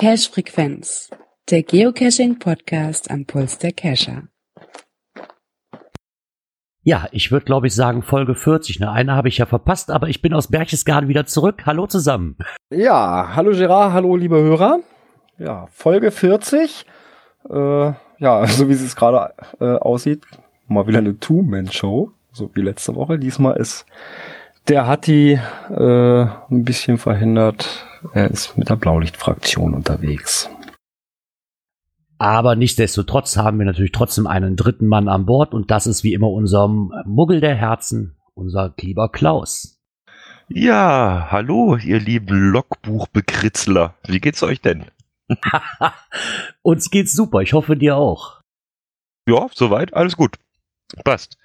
Cache Frequenz, der Geocaching Podcast am Puls der Cacher. Ja, ich würde glaube ich sagen Folge 40. Ne, eine habe ich ja verpasst, aber ich bin aus Berchtesgaden wieder zurück. Hallo zusammen. Ja, hallo Gerard, hallo liebe Hörer. Ja, Folge 40. Äh, ja, so wie es gerade äh, aussieht, mal wieder eine Two-Man-Show, so wie letzte Woche. Diesmal ist der Hatti äh, ein bisschen verhindert. Er ist mit der Blaulichtfraktion unterwegs. Aber nichtsdestotrotz haben wir natürlich trotzdem einen dritten Mann an Bord und das ist wie immer unser Muggel der Herzen, unser lieber Klaus. Ja, hallo, ihr lieben Logbuchbekritzler. Wie geht's euch denn? Uns geht's super, ich hoffe dir auch. Ja, soweit, alles gut. Passt.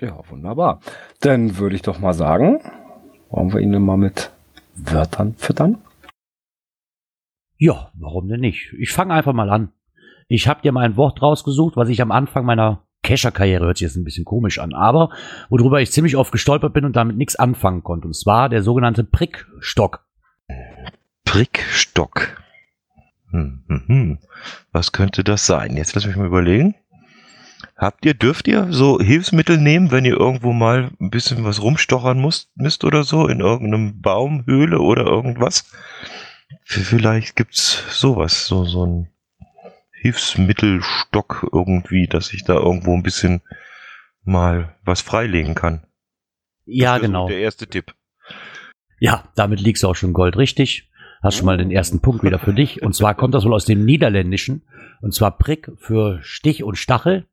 Ja, wunderbar. Dann würde ich doch mal sagen, wollen wir ihn mal mit Wörtern füttern? Ja, warum denn nicht? Ich fange einfach mal an. Ich habe dir mal ein Wort rausgesucht, was ich am Anfang meiner Kescher-Karriere hört sich jetzt ein bisschen komisch an, aber worüber ich ziemlich oft gestolpert bin und damit nichts anfangen konnte. Und zwar der sogenannte Prickstock. Prickstock. Hm, hm, hm. Was könnte das sein? Jetzt lass mich mal überlegen. Habt ihr, dürft ihr so Hilfsmittel nehmen, wenn ihr irgendwo mal ein bisschen was rumstochern müsst, müsst oder so, in irgendeinem Baumhöhle oder irgendwas? Vielleicht gibt's sowas, so, so ein Hilfsmittelstock irgendwie, dass ich da irgendwo ein bisschen mal was freilegen kann. Ja, genau. Der erste Tipp. Ja, damit liegst du auch schon Gold richtig. Hast schon mal den ersten Punkt wieder für dich. Und zwar kommt das wohl aus dem Niederländischen. Und zwar Prick für Stich und Stachel.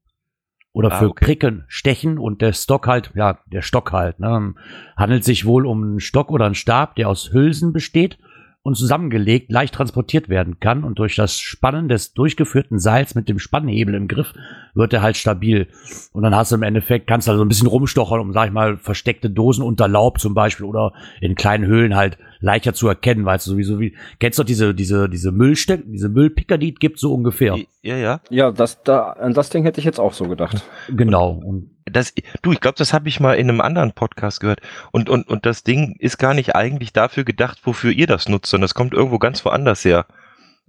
Oder für ah, okay. Pricken, Stechen und der Stock halt, ja, der Stock halt. Ne? Handelt sich wohl um einen Stock oder einen Stab, der aus Hülsen besteht und zusammengelegt leicht transportiert werden kann und durch das Spannen des durchgeführten Seils mit dem Spannhebel im Griff wird er halt stabil. Und dann hast du im Endeffekt, kannst du also ein bisschen rumstochern, um, sag ich mal, versteckte Dosen unter Laub zum Beispiel oder in kleinen Höhlen halt leichter zu erkennen, weißt du, sowieso wie, kennst du doch diese, diese, diese Müllsteck, diese Müllpicker, die es gibt, so ungefähr. Ja, ja. Ja, das, da, an das Ding hätte ich jetzt auch so gedacht. Genau. Und das, du, ich glaube, das habe ich mal in einem anderen Podcast gehört. Und, und, und das Ding ist gar nicht eigentlich dafür gedacht, wofür ihr das nutzt, sondern das kommt irgendwo ganz woanders her.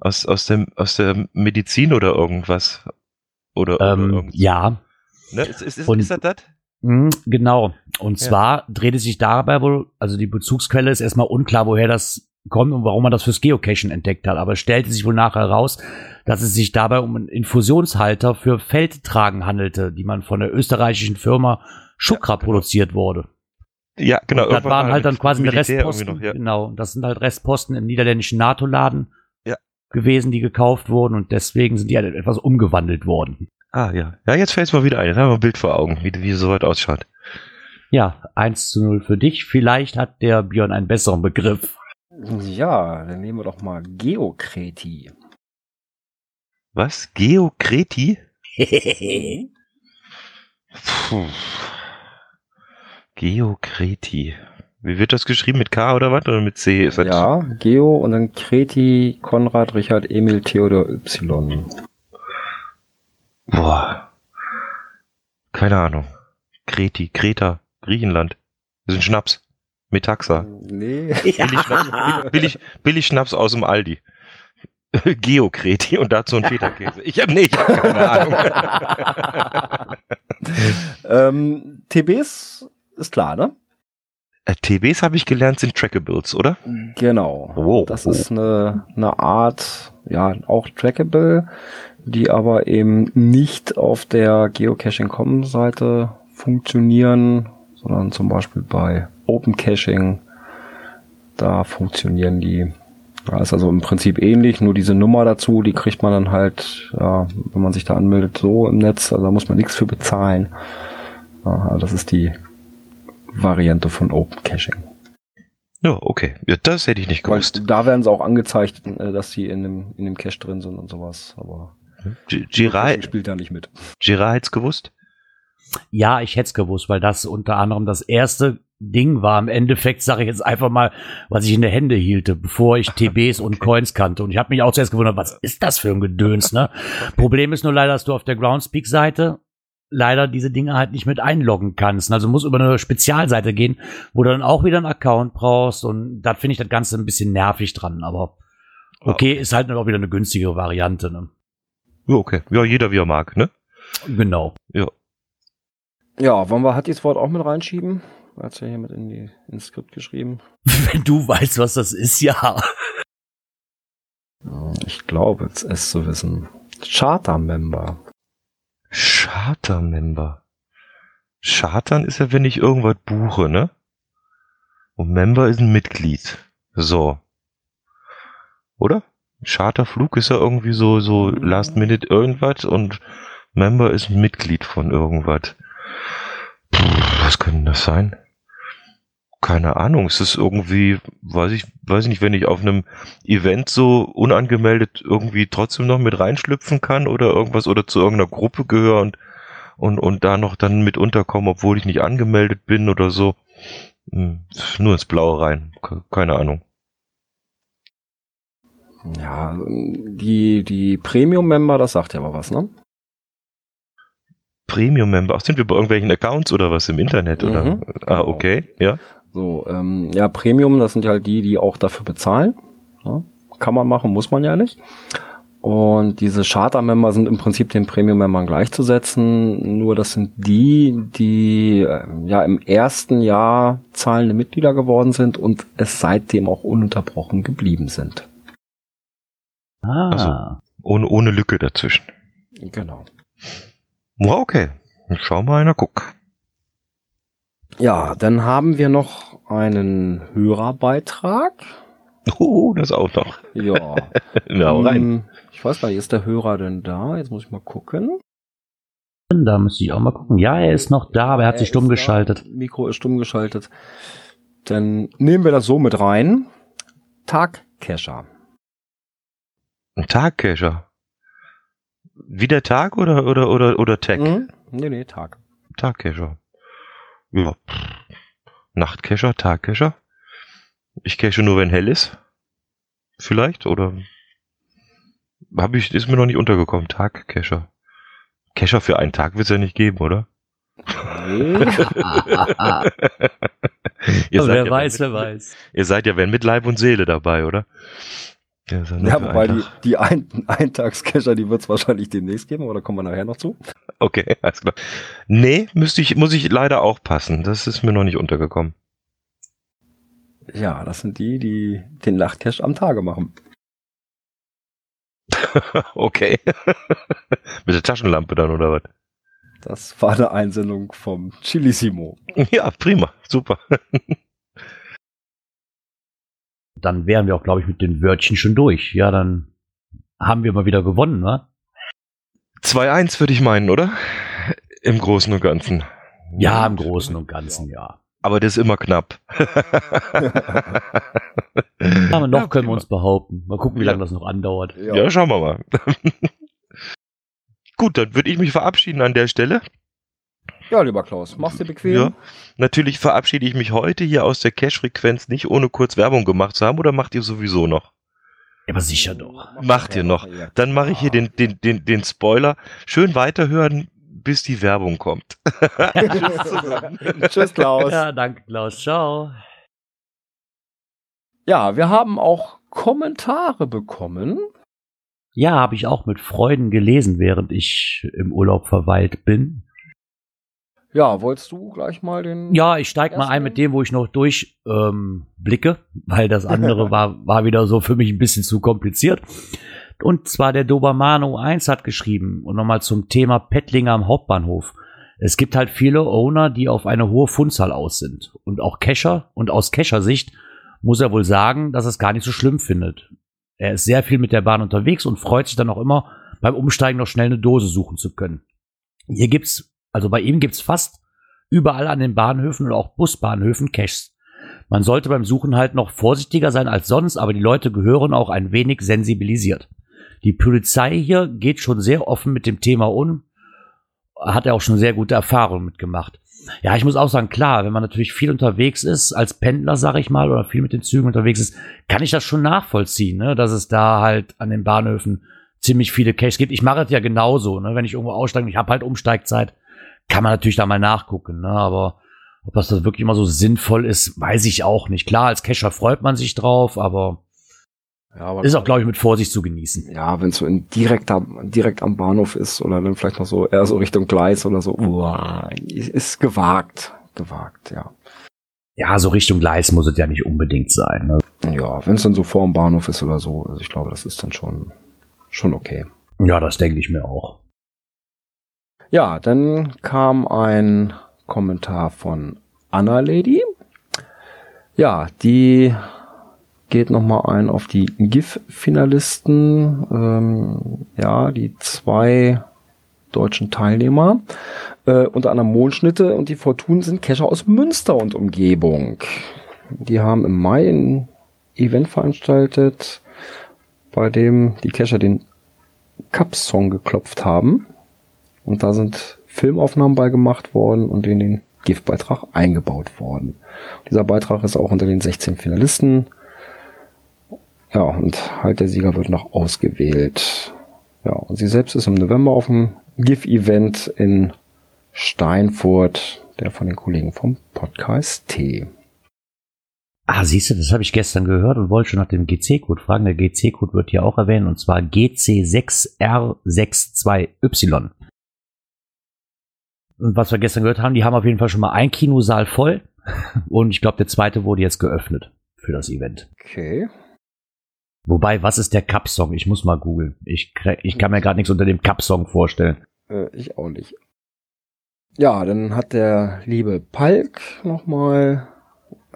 Aus, aus, dem, aus der Medizin oder irgendwas. Oder, ähm, oder ja. Ne? Ist, ist, ist, und, ist das das? Mh, genau. Und ja. zwar dreht es sich dabei wohl, also die Bezugsquelle ist erstmal unklar, woher das kommt und warum man das fürs Geocachen entdeckt hat. Aber es stellte sich wohl nachher heraus, dass es sich dabei um einen Infusionshalter für Feldtragen handelte, die man von der österreichischen Firma Schukra ja, genau. produziert wurde. Ja, genau. Und das waren halt dann quasi Restposten. Noch, ja. Genau. Das sind halt Restposten im niederländischen NATO-Laden gewesen, die gekauft wurden und deswegen sind die halt etwas umgewandelt worden. Ah, ja. Ja, jetzt fällt es mal wieder ein. Jetzt haben wir ein Bild vor Augen, wie, wie es so weit ausschaut. Ja, 1 zu 0 für dich. Vielleicht hat der Björn einen besseren Begriff. Ja, dann nehmen wir doch mal Geokreti. Was? Geokreti? Puh. Geokreti. Wie wird das geschrieben? Mit K oder was? Oder mit C? Ist ja, Geo und dann Kreti, Konrad, Richard, Emil, Theodor, Y. Boah. Keine Ahnung. Kreti, Kreta, Griechenland. Das ist ein Schnaps. Metaxa. Nee. Billig, Schnaps, billig, billig Schnaps aus dem Aldi. Geokreti und dazu ein Feta-Käse. Ich habe nee, ich hab keine Ahnung. ähm, TBs ist klar, ne? Äh, TBs habe ich gelernt, sind Trackables, oder? Genau. Oh, das oh. ist eine, eine Art, ja, auch Trackable, die aber eben nicht auf der Geocaching.com-Seite funktionieren, sondern zum Beispiel bei Open Caching. Da funktionieren die. Ja, ist also im Prinzip ähnlich, nur diese Nummer dazu, die kriegt man dann halt, ja, wenn man sich da anmeldet, so im Netz. Also da muss man nichts für bezahlen. Ja, das ist die Variante von Open Caching. Ja, okay. Ja, das hätte ich nicht gewusst. Weil da werden sie auch angezeigt, äh, dass sie in dem, in dem Cache drin sind und sowas. Aber Girai spielt da nicht mit. Girai hat's gewusst? Ja, ich hätte es gewusst, weil das unter anderem das erste Ding war im Endeffekt, sage ich jetzt einfach mal, was ich in der Hände hielte, bevor ich TBs okay. und Coins kannte. Und ich habe mich auch zuerst gewundert, was ist das für ein Gedöns, ne? Problem ist nur leider, dass du auf der Groundspeak-Seite leider diese Dinge halt nicht mit einloggen kannst. Also muss über eine Spezialseite gehen, wo du dann auch wieder einen Account brauchst. Und da finde ich das Ganze ein bisschen nervig dran. Aber okay, okay. ist halt auch wieder eine günstigere Variante, ne? Ja, okay. Ja, jeder wie er mag, ne? Genau. Ja. Ja, wollen wir hat das Wort auch mit reinschieben? Hat es ja hier mit in die, ins Skript geschrieben. Wenn du weißt, was das ist, ja. Ich glaube, es zu wissen. Charter-Member. Charter-Member. Chartern ist ja, wenn ich irgendwas buche, ne? Und Member ist ein Mitglied. So. Oder? Charterflug ist ja irgendwie so, so Last Minute irgendwas und Member ist ein Mitglied von irgendwas. Puh, was könnte das sein? Keine Ahnung. Es ist irgendwie, weiß ich, weiß ich nicht, wenn ich auf einem Event so unangemeldet irgendwie trotzdem noch mit reinschlüpfen kann oder irgendwas oder zu irgendeiner Gruppe gehöre und, und, und da noch dann mit unterkomme, obwohl ich nicht angemeldet bin oder so. Hm, nur ins Blaue rein. Keine Ahnung. Ja, die, die Premium-Member, das sagt ja mal was, ne? Premium-Member, ach, sind wir bei irgendwelchen Accounts oder was im Internet, oder? Mhm, ah, okay, ja. So, ähm, ja, Premium, das sind ja halt die, die auch dafür bezahlen. Ja, kann man machen, muss man ja nicht. Und diese Charter-Member sind im Prinzip den Premium-Membern gleichzusetzen. Nur das sind die, die äh, ja im ersten Jahr zahlende Mitglieder geworden sind und es seitdem auch ununterbrochen geblieben sind. Ah. Also ohne, ohne Lücke dazwischen. Genau. Okay, schauen wir einer guck. Ja, dann haben wir noch einen Hörerbeitrag. Oh, das auch noch. Ja. Na, um, rein. Ähm, ich weiß gar nicht, ist der Hörer denn da? Jetzt muss ich mal gucken. Da müsste ich auch mal gucken. Ja, er ist noch da, aber er hat er sich stumm geschaltet. Da. Mikro ist stumm geschaltet. Dann nehmen wir das so mit rein. Tagcacher. Ein Tagcacher? Wie der Tag oder, oder, oder, oder Tag? Mhm. Nee, nee, Tag. Tagcacher. Ja. Nachtcacher, Tagcacher. Ich cache nur, wenn hell ist. Vielleicht, oder? Hab ich, ist mir noch nicht untergekommen. Tagcacher. Cacher für einen Tag wird es ja nicht geben, oder? ihr seid wer ja weiß, mit, wer weiß. Ihr seid ja wenn mit Leib und Seele dabei, oder? Ja, ja wobei die, die ein Eintagscacher, die wird es wahrscheinlich demnächst geben, oder kommen wir nachher noch zu? Okay, alles klar. Nee, müsste ich, muss ich leider auch passen. Das ist mir noch nicht untergekommen. Ja, das sind die, die den Nachtcache am Tage machen. okay. Mit der Taschenlampe dann, oder was? Das war eine Einsendung vom Chilissimo. Ja, prima. Super. Dann wären wir auch, glaube ich, mit den Wörtchen schon durch. Ja, dann haben wir mal wieder gewonnen, wa? 2-1 würde ich meinen, oder? Im Großen und Ganzen. Ja, im Großen und Ganzen, ja. Aber das ist immer knapp. Aber noch ja, können wir uns behaupten. Mal gucken, wie lange das noch andauert. Ja, ja schauen wir mal. Gut, dann würde ich mich verabschieden an der Stelle. Ja, lieber Klaus, mach's dir bequem. Ja, natürlich verabschiede ich mich heute hier aus der Cash-Frequenz nicht ohne kurz Werbung gemacht zu haben oder macht ihr sowieso noch? Ja, aber sicher doch. Macht ihr noch. Dann mache ich hier den, den, den, den Spoiler. Schön weiterhören, bis die Werbung kommt. Tschüss Tschüss, Klaus. Ja, danke, Klaus. Ciao. Ja, wir haben auch Kommentare bekommen. Ja, habe ich auch mit Freuden gelesen, während ich im Urlaub verweilt bin. Ja, wolltest du gleich mal den. Ja, ich steig mal ein mit dem, wo ich noch durchblicke, ähm, blicke, weil das andere war, war wieder so für mich ein bisschen zu kompliziert. Und zwar der Dobermano 1 hat geschrieben und nochmal zum Thema Pettlinger am Hauptbahnhof. Es gibt halt viele Owner, die auf eine hohe Fundzahl aus sind. Und auch Cacher. Und aus Cacher-Sicht muss er wohl sagen, dass er es gar nicht so schlimm findet. Er ist sehr viel mit der Bahn unterwegs und freut sich dann auch immer, beim Umsteigen noch schnell eine Dose suchen zu können. Hier gibt's also bei ihm gibt's fast überall an den Bahnhöfen und auch Busbahnhöfen Caches. Man sollte beim Suchen halt noch vorsichtiger sein als sonst, aber die Leute gehören auch ein wenig sensibilisiert. Die Polizei hier geht schon sehr offen mit dem Thema um, hat er auch schon sehr gute Erfahrungen mitgemacht. Ja, ich muss auch sagen, klar, wenn man natürlich viel unterwegs ist, als Pendler, sag ich mal, oder viel mit den Zügen unterwegs ist, kann ich das schon nachvollziehen, ne? dass es da halt an den Bahnhöfen ziemlich viele Caches gibt. Ich mache es ja genauso, ne? wenn ich irgendwo aussteige, ich habe halt Umsteigzeit, kann man natürlich da mal nachgucken, ne? aber ob das, das wirklich immer so sinnvoll ist, weiß ich auch nicht. Klar, als Cacher freut man sich drauf, aber ja, aber ist auch, glaube ich, mit Vorsicht zu genießen. Ja, wenn es so in direkter, direkt am Bahnhof ist oder dann vielleicht noch so eher so Richtung Gleis oder so, uah, ist gewagt, gewagt, ja. Ja, so Richtung Gleis muss es ja nicht unbedingt sein. Ne? Ja, wenn es dann so vor dem Bahnhof ist oder so, also ich glaube, das ist dann schon, schon okay. Ja, das denke ich mir auch. Ja, dann kam ein Kommentar von Anna Lady. Ja, die geht nochmal ein auf die GIF-Finalisten. Ähm, ja, die zwei deutschen Teilnehmer. Äh, unter anderem Mondschnitte und die Fortunen sind Kescher aus Münster und Umgebung. Die haben im Mai ein Event veranstaltet, bei dem die Kescher den Cup-Song geklopft haben. Und da sind Filmaufnahmen bei gemacht worden und in den GIF-Beitrag eingebaut worden. Dieser Beitrag ist auch unter den 16 Finalisten ja, und halt der Sieger wird noch ausgewählt. Ja, und sie selbst ist im November auf dem GIF-Event in Steinfurt, der von den Kollegen vom Podcast T. Ah, siehst du, das habe ich gestern gehört und wollte schon nach dem GC-Code fragen. Der GC-Code wird hier auch erwähnt und zwar GC6R62Y. Und was wir gestern gehört haben, die haben auf jeden Fall schon mal ein Kinosaal voll und ich glaube, der zweite wurde jetzt geöffnet für das Event. Okay. Wobei, was ist der Cup-Song? Ich muss mal googeln. Ich, ich kann mir gerade nichts unter dem Cup-Song vorstellen. Äh, ich auch nicht. Ja, dann hat der liebe Palk nochmal,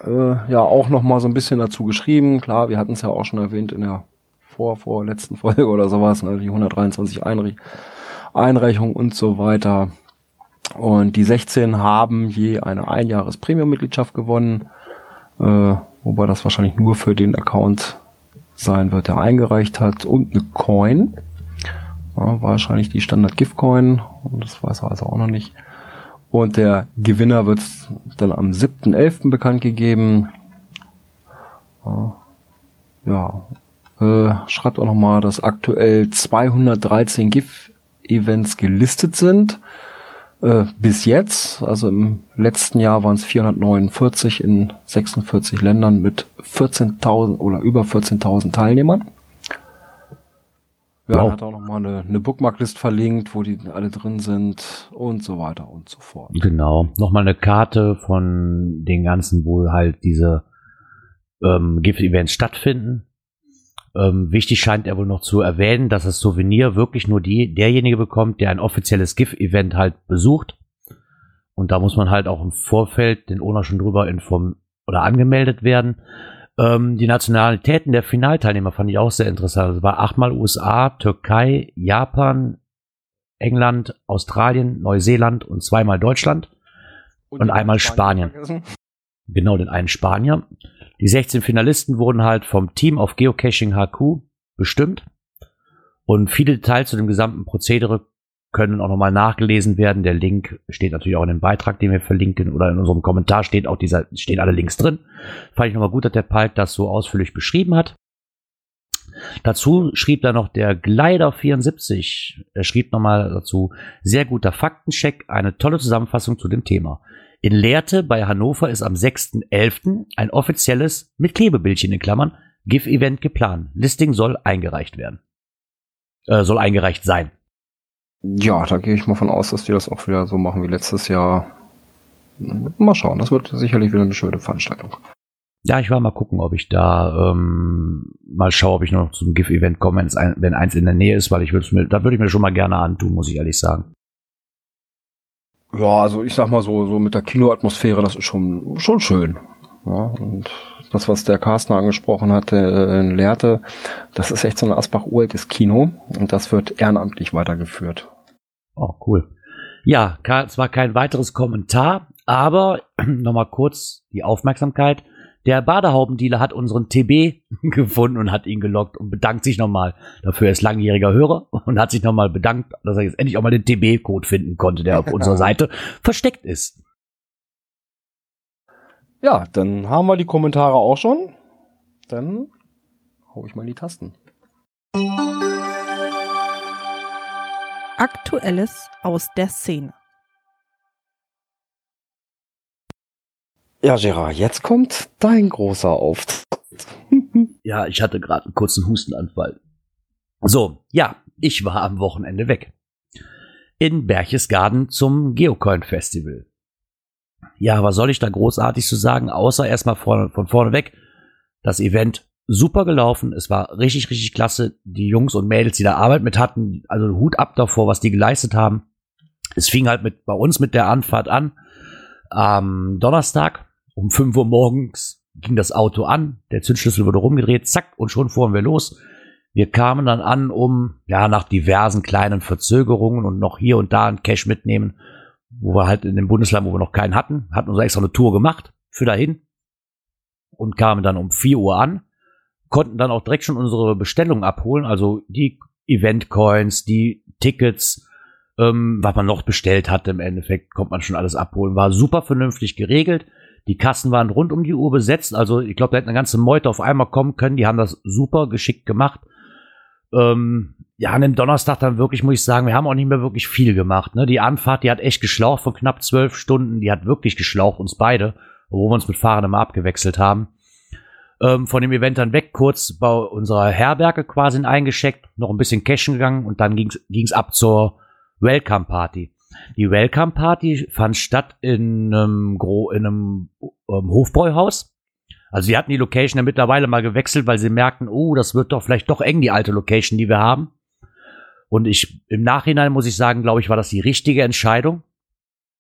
äh, ja, auch nochmal so ein bisschen dazu geschrieben. Klar, wir hatten es ja auch schon erwähnt in der vor, vorletzten Folge oder sowas, ne, die 123 Einre Einreichungen und so weiter. Und die 16 haben je eine Einjahres-Premium-Mitgliedschaft gewonnen, äh, wobei das wahrscheinlich nur für den Account sein wird, der eingereicht hat und eine Coin. Ja, wahrscheinlich die Standard Gift Coin. Und das weiß er also auch noch nicht. Und der Gewinner wird dann am 7.11. bekannt gegeben. Ja. Äh, schreibt auch nochmal, dass aktuell 213 GIF-Events gelistet sind. Äh, bis jetzt, also im letzten Jahr waren es 449 in 46 Ländern mit 14.000 oder über 14.000 Teilnehmern. Ja, wow. hat auch nochmal eine, eine Bookmarklist verlinkt, wo die alle drin sind und so weiter und so fort. Genau. Nochmal eine Karte von den ganzen, wo halt diese ähm, Gift-Events stattfinden. Ähm, wichtig scheint er wohl noch zu erwähnen, dass das Souvenir wirklich nur die, derjenige bekommt, der ein offizielles GIF-Event halt besucht. Und da muss man halt auch im Vorfeld den Owner schon drüber informieren oder angemeldet werden. Ähm, die Nationalitäten der Finalteilnehmer fand ich auch sehr interessant. Es war achtmal USA, Türkei, Japan, England, Australien, Neuseeland und zweimal Deutschland und, und einmal Spanien. Spanien. Genau, den einen Spanier. Die 16 Finalisten wurden halt vom Team auf Geocaching HQ bestimmt. Und viele Details zu dem gesamten Prozedere können auch nochmal nachgelesen werden. Der Link steht natürlich auch in dem Beitrag, den wir verlinken, oder in unserem Kommentar steht auch dieser, stehen alle Links drin. Fand ich nochmal gut, dass der Palk das so ausführlich beschrieben hat. Dazu schrieb da noch der Glider 74. Er schrieb nochmal dazu, sehr guter Faktencheck, eine tolle Zusammenfassung zu dem Thema. In Lehrte bei Hannover ist am 6.11. ein offizielles, mit Klebebildchen in Klammern, GIF-Event geplant. Listing soll eingereicht werden. Äh, soll eingereicht sein. Ja, da gehe ich mal von aus, dass wir das auch wieder so machen wie letztes Jahr. Mal schauen, das wird sicherlich wieder eine schöne Veranstaltung. Ja, ich will mal gucken, ob ich da ähm, mal schaue, ob ich noch zum GIF-Event komme, wenn eins in der Nähe ist, weil ich würde mir, da würde ich mir schon mal gerne antun, muss ich ehrlich sagen. Ja, also ich sag mal so, so mit der Kinoatmosphäre, das ist schon, schon schön. Ja, und das, was der Carsten angesprochen hatte äh, in Lehrte, das ist echt so ein Asbach-uraltes Kino und das wird ehrenamtlich weitergeführt. Oh, cool. Ja, zwar kein weiteres Kommentar, aber nochmal kurz die Aufmerksamkeit. Der Badehaubendealer hat unseren TB gefunden und hat ihn gelockt und bedankt sich nochmal dafür. Er ist langjähriger Hörer und hat sich nochmal bedankt, dass er jetzt endlich auch mal den TB-Code finden konnte, der auf unserer Seite versteckt ist. Ja, dann haben wir die Kommentare auch schon. Dann hau ich mal in die Tasten. Aktuelles aus der Szene. Ja, Gerard, jetzt kommt dein großer Auftritt. ja, ich hatte gerade einen kurzen Hustenanfall. So, ja, ich war am Wochenende weg. In Berchtesgaden zum Geocoin Festival. Ja, was soll ich da großartig zu sagen, außer erstmal von, von vorne weg, das Event super gelaufen, es war richtig, richtig klasse, die Jungs und Mädels, die da Arbeit mit hatten, also Hut ab davor, was die geleistet haben. Es fing halt mit, bei uns mit der Anfahrt an, am Donnerstag um 5 Uhr morgens ging das Auto an, der Zündschlüssel wurde rumgedreht, zack, und schon fuhren wir los. Wir kamen dann an, um ja nach diversen kleinen Verzögerungen und noch hier und da ein Cash mitnehmen, wo wir halt in dem Bundesland, wo wir noch keinen hatten, hatten uns extra eine Tour gemacht für dahin und kamen dann um 4 Uhr an, konnten dann auch direkt schon unsere Bestellung abholen, also die Event-Coins, die Tickets, ähm, was man noch bestellt hatte im Endeffekt, konnte man schon alles abholen. War super vernünftig geregelt. Die Kassen waren rund um die Uhr besetzt. Also ich glaube, da hätte eine ganze Meute auf einmal kommen können. Die haben das super geschickt gemacht. Ähm, ja, an dem Donnerstag dann wirklich, muss ich sagen, wir haben auch nicht mehr wirklich viel gemacht. Ne? Die Anfahrt, die hat echt geschlaucht von knapp zwölf Stunden. Die hat wirklich geschlaucht, uns beide, wo wir uns mit Fahrern immer abgewechselt haben. Ähm, von dem Event dann weg, kurz bei unserer Herberge quasi eingeschickt, noch ein bisschen cashen gegangen und dann ging es ab zur Welcome Party. Die Welcome Party fand statt in einem, Gro in einem ähm, Hofbräuhaus. Also sie hatten die Location ja mittlerweile mal gewechselt, weil sie merkten, oh, das wird doch vielleicht doch eng, die alte Location, die wir haben. Und ich, im Nachhinein muss ich sagen, glaube ich, war das die richtige Entscheidung.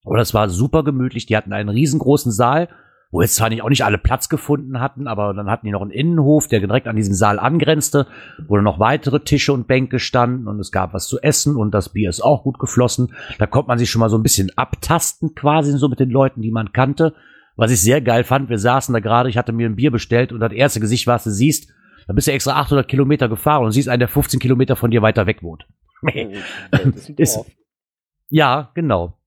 Aber das war super gemütlich. Die hatten einen riesengroßen Saal wo jetzt zwar nicht, auch nicht alle Platz gefunden hatten, aber dann hatten die noch einen Innenhof, der direkt an diesen Saal angrenzte, wo noch weitere Tische und Bänke standen und es gab was zu essen und das Bier ist auch gut geflossen. Da konnte man sich schon mal so ein bisschen abtasten quasi so mit den Leuten, die man kannte. Was ich sehr geil fand, wir saßen da gerade, ich hatte mir ein Bier bestellt und das erste Gesicht, was du siehst, da bist du extra 800 Kilometer gefahren und siehst einen, der 15 Kilometer von dir weiter weg wohnt. ist, ja, genau.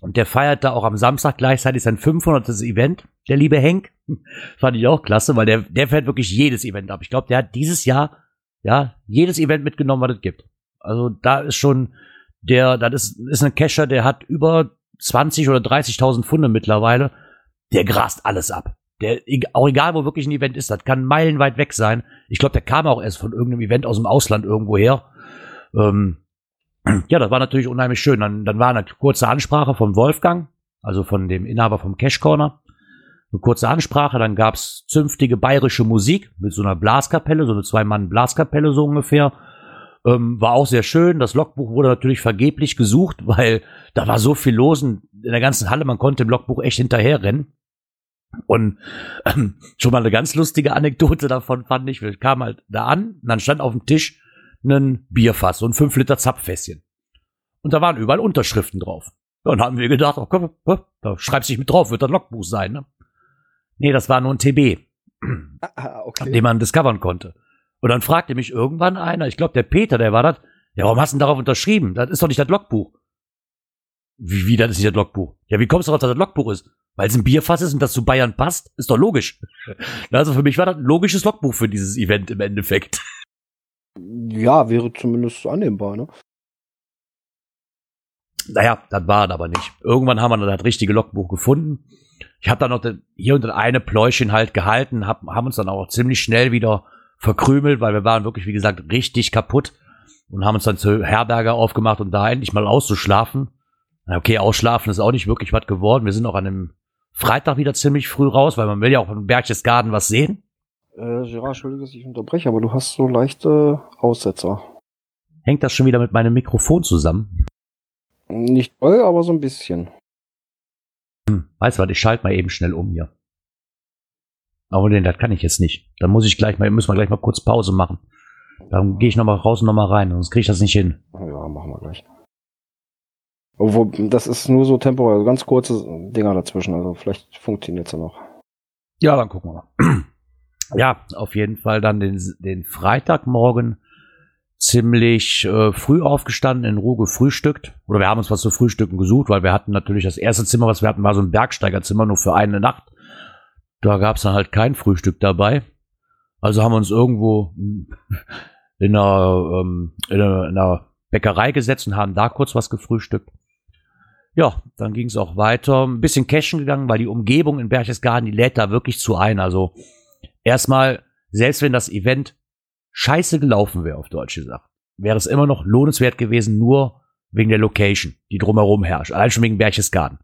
Und der feiert da auch am Samstag gleichzeitig sein 500. Event, der liebe Henk. Fand ich auch klasse, weil der, der fährt wirklich jedes Event ab. Ich glaube, der hat dieses Jahr, ja, jedes Event mitgenommen, was es gibt. Also da ist schon, der, das ist, ist ein Cacher, der hat über 20 oder 30.000 Funde mittlerweile. Der grast alles ab. Der, auch egal, wo wirklich ein Event ist, das kann meilenweit weg sein. Ich glaube, der kam auch erst von irgendeinem Event aus dem Ausland irgendwo her. Ähm, ja, das war natürlich unheimlich schön. Dann, dann war eine kurze Ansprache von Wolfgang, also von dem Inhaber vom Cash Corner. Eine kurze Ansprache, dann gab's zünftige bayerische Musik mit so einer Blaskapelle, so eine Zwei-Mann-Blaskapelle so ungefähr. Ähm, war auch sehr schön. Das Logbuch wurde natürlich vergeblich gesucht, weil da war so viel los in der ganzen Halle, man konnte im Logbuch echt hinterherrennen. Und ähm, schon mal eine ganz lustige Anekdote davon fand ich. Wir kamen halt da an und dann stand auf dem Tisch ein Bierfass, so ein 5 Liter Zapffässchen. Und da waren überall Unterschriften drauf. Dann haben wir gedacht, oh, komm, da schreibst dich mit drauf, wird das Logbuch sein, ne? Nee, das war nur ein TB, ah, okay. den man discovern konnte. Und dann fragte mich irgendwann einer, ich glaube der Peter, der war das, ja, warum hast du denn darauf unterschrieben? Das ist doch nicht das Logbuch. Wie, wie, das ist nicht das Logbuch? Ja, wie kommst du darauf, dass das Logbuch ist? Weil es ein Bierfass ist und das zu Bayern passt? Ist doch logisch. Also für mich war das ein logisches Logbuch für dieses Event im Endeffekt. Ja, wäre zumindest annehmbar, ne? Naja, das war es aber nicht. Irgendwann haben wir dann das richtige Logbuch gefunden. Ich habe dann noch hier und eine Pläuschen halt gehalten, hab, haben uns dann auch ziemlich schnell wieder verkrümelt, weil wir waren wirklich, wie gesagt, richtig kaputt und haben uns dann zur Herberge aufgemacht und da endlich mal auszuschlafen. Okay, ausschlafen ist auch nicht wirklich was geworden. Wir sind auch an einem Freitag wieder ziemlich früh raus, weil man will ja auch von Berchtesgaden was sehen. Äh, Gerard, entschuldige, dass ich unterbreche, aber du hast so leichte Aussetzer. Hängt das schon wieder mit meinem Mikrofon zusammen? Nicht voll, aber so ein bisschen. Hm, weißt du was, ich schalte mal eben schnell um hier. Aber nee, das kann ich jetzt nicht. Dann muss ich gleich mal, müssen wir gleich mal kurz Pause machen. Dann gehe ich nochmal raus und nochmal rein, sonst kriege ich das nicht hin. Ja, machen wir gleich. Obwohl, das ist nur so temporär, ganz kurze Dinger dazwischen, also vielleicht funktioniert es ja noch. Ja, dann gucken wir mal. ja, auf jeden Fall dann den, den Freitagmorgen ziemlich äh, früh aufgestanden, in Ruhe gefrühstückt. Oder wir haben uns was zu frühstücken gesucht, weil wir hatten natürlich das erste Zimmer, was wir hatten, war so ein Bergsteigerzimmer, nur für eine Nacht. Da gab es dann halt kein Frühstück dabei. Also haben wir uns irgendwo in einer, ähm, in einer, in einer Bäckerei gesetzt und haben da kurz was gefrühstückt. Ja, dann ging es auch weiter. Ein bisschen cashen gegangen, weil die Umgebung in Berchtesgaden, die lädt da wirklich zu ein. Also erstmal, selbst wenn das Event scheiße gelaufen wäre, auf Deutsch gesagt, wäre es immer noch lohnenswert gewesen, nur wegen der Location, die drumherum herrscht. Allein schon wegen Berchtesgaden.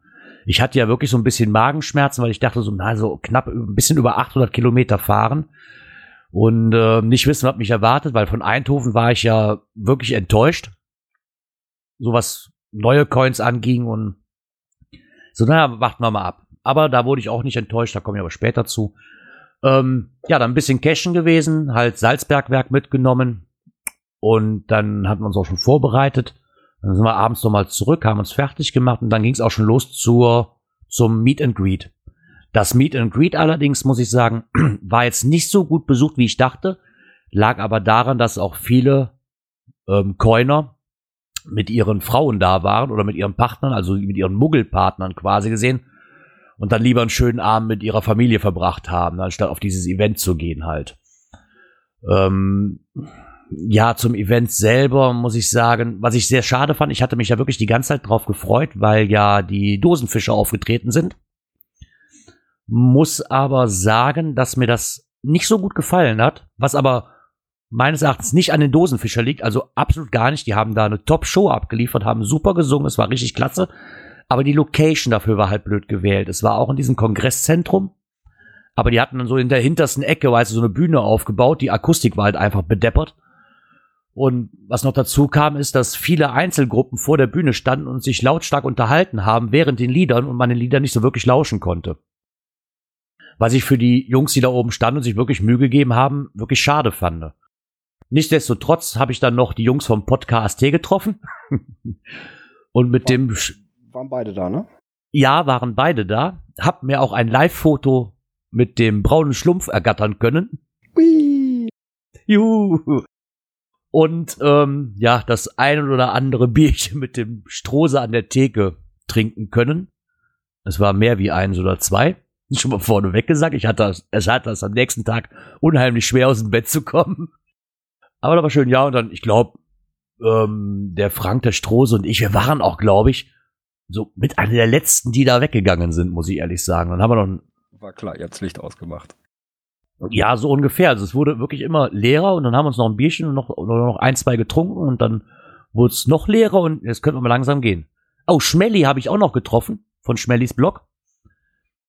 Ich hatte ja wirklich so ein bisschen Magenschmerzen, weil ich dachte so, na, so knapp ein bisschen über 800 Kilometer fahren und äh, nicht wissen, was mich erwartet, weil von Eindhoven war ich ja wirklich enttäuscht. So was neue Coins anging und so, naja, warten wir mal ab. Aber da wurde ich auch nicht enttäuscht, da komme ich aber später zu. Ähm, ja, dann ein bisschen Cashen gewesen, halt Salzbergwerk mitgenommen und dann hatten wir uns auch schon vorbereitet. Dann sind wir abends nochmal zurück, haben uns fertig gemacht und dann ging es auch schon los zur, zum Meet and Greet. Das Meet and Greet allerdings, muss ich sagen, war jetzt nicht so gut besucht, wie ich dachte, lag aber daran, dass auch viele ähm, Coiner mit ihren Frauen da waren oder mit ihren Partnern, also mit ihren Muggelpartnern quasi gesehen und dann lieber einen schönen Abend mit ihrer Familie verbracht haben, anstatt auf dieses Event zu gehen halt. Ähm, ja, zum Event selber muss ich sagen, was ich sehr schade fand, ich hatte mich ja wirklich die ganze Zeit drauf gefreut, weil ja die Dosenfischer aufgetreten sind muss aber sagen, dass mir das nicht so gut gefallen hat, was aber meines Erachtens nicht an den Dosenfischer liegt, also absolut gar nicht. Die haben da eine Top-Show abgeliefert, haben super gesungen, es war richtig klasse. Aber die Location dafür war halt blöd gewählt. Es war auch in diesem Kongresszentrum. Aber die hatten dann so in der hintersten Ecke, weißt du, so eine Bühne aufgebaut. Die Akustik war halt einfach bedeppert. Und was noch dazu kam, ist, dass viele Einzelgruppen vor der Bühne standen und sich lautstark unterhalten haben während den Liedern und man den Liedern nicht so wirklich lauschen konnte was ich für die Jungs, die da oben standen und sich wirklich Mühe gegeben haben, wirklich schade fand. Nichtsdestotrotz habe ich dann noch die Jungs vom Podcast getroffen. und mit dem. Waren beide da, ne? Ja, waren beide da. Hab mir auch ein Live-Foto mit dem braunen Schlumpf ergattern können. Hui. Juhu. Und ähm, ja, das ein oder andere Bierchen mit dem Strose an der Theke trinken können. Es war mehr wie eins oder zwei schon mal vorneweg gesagt, ich hatte, es hatte es am nächsten Tag unheimlich schwer aus dem Bett zu kommen. Aber da war schön, ja, und dann, ich glaube, ähm, der Frank, der Strose und ich, wir waren auch, glaube ich, so mit einer der letzten, die da weggegangen sind, muss ich ehrlich sagen. Dann haben wir noch ein, War klar, jetzt Licht ausgemacht. Ja, so ungefähr. Also es wurde wirklich immer leerer und dann haben wir uns noch ein Bierchen und noch, noch ein, zwei getrunken und dann wurde es noch leerer und jetzt könnten wir mal langsam gehen. Oh, Schmelly habe ich auch noch getroffen von Schmellys Blog.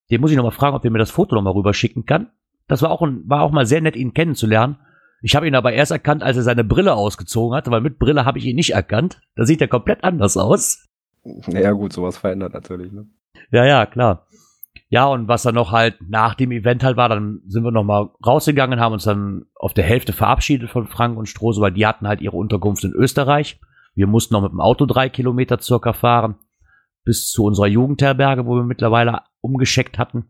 Den muss ich noch mal fragen, ob er mir das Foto noch mal rüberschicken kann. Das war auch, ein, war auch mal sehr nett, ihn kennenzulernen. Ich habe ihn aber erst erkannt, als er seine Brille ausgezogen hatte, weil mit Brille habe ich ihn nicht erkannt. Da sieht er komplett anders aus. Naja, gut, sowas verändert natürlich, ne? Ja, ja, klar. Ja, und was dann noch halt nach dem Event halt war, dann sind wir noch mal rausgegangen, haben uns dann auf der Hälfte verabschiedet von Frank und Strose, weil die hatten halt ihre Unterkunft in Österreich. Wir mussten noch mit dem Auto drei Kilometer circa fahren bis zu unserer Jugendherberge, wo wir mittlerweile umgescheckt hatten.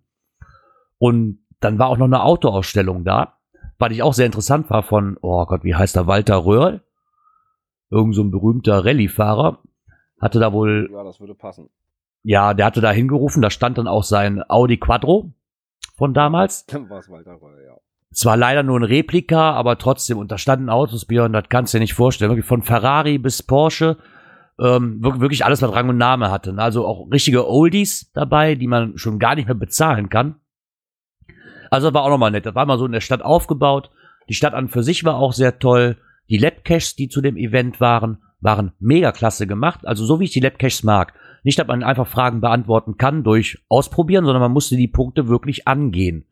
Und dann war auch noch eine Autoausstellung da, was ich auch sehr interessant war von, oh Gott, wie heißt der, Walter Röhrl? Irgend so ein berühmter Rallye-Fahrer. Hatte da wohl. Ja, das würde passen. Ja, der hatte da hingerufen, da stand dann auch sein Audi Quattro von damals. Dann war es Walter Röhrl, ja. Zwar leider nur ein Replika, aber trotzdem, und da standen Autos, Björn, das kannst du dir nicht vorstellen. Wirklich von Ferrari bis Porsche ähm, wirklich alles, was Rang und Name hatte. Ne? Also auch richtige Oldies dabei, die man schon gar nicht mehr bezahlen kann. Also das war auch nochmal nett. Das war mal so in der Stadt aufgebaut. Die Stadt an für sich war auch sehr toll. Die Labcaches, die zu dem Event waren, waren mega klasse gemacht. Also so wie ich die Labcaches mag. Nicht, dass man einfach Fragen beantworten kann durch Ausprobieren, sondern man musste die Punkte wirklich angehen.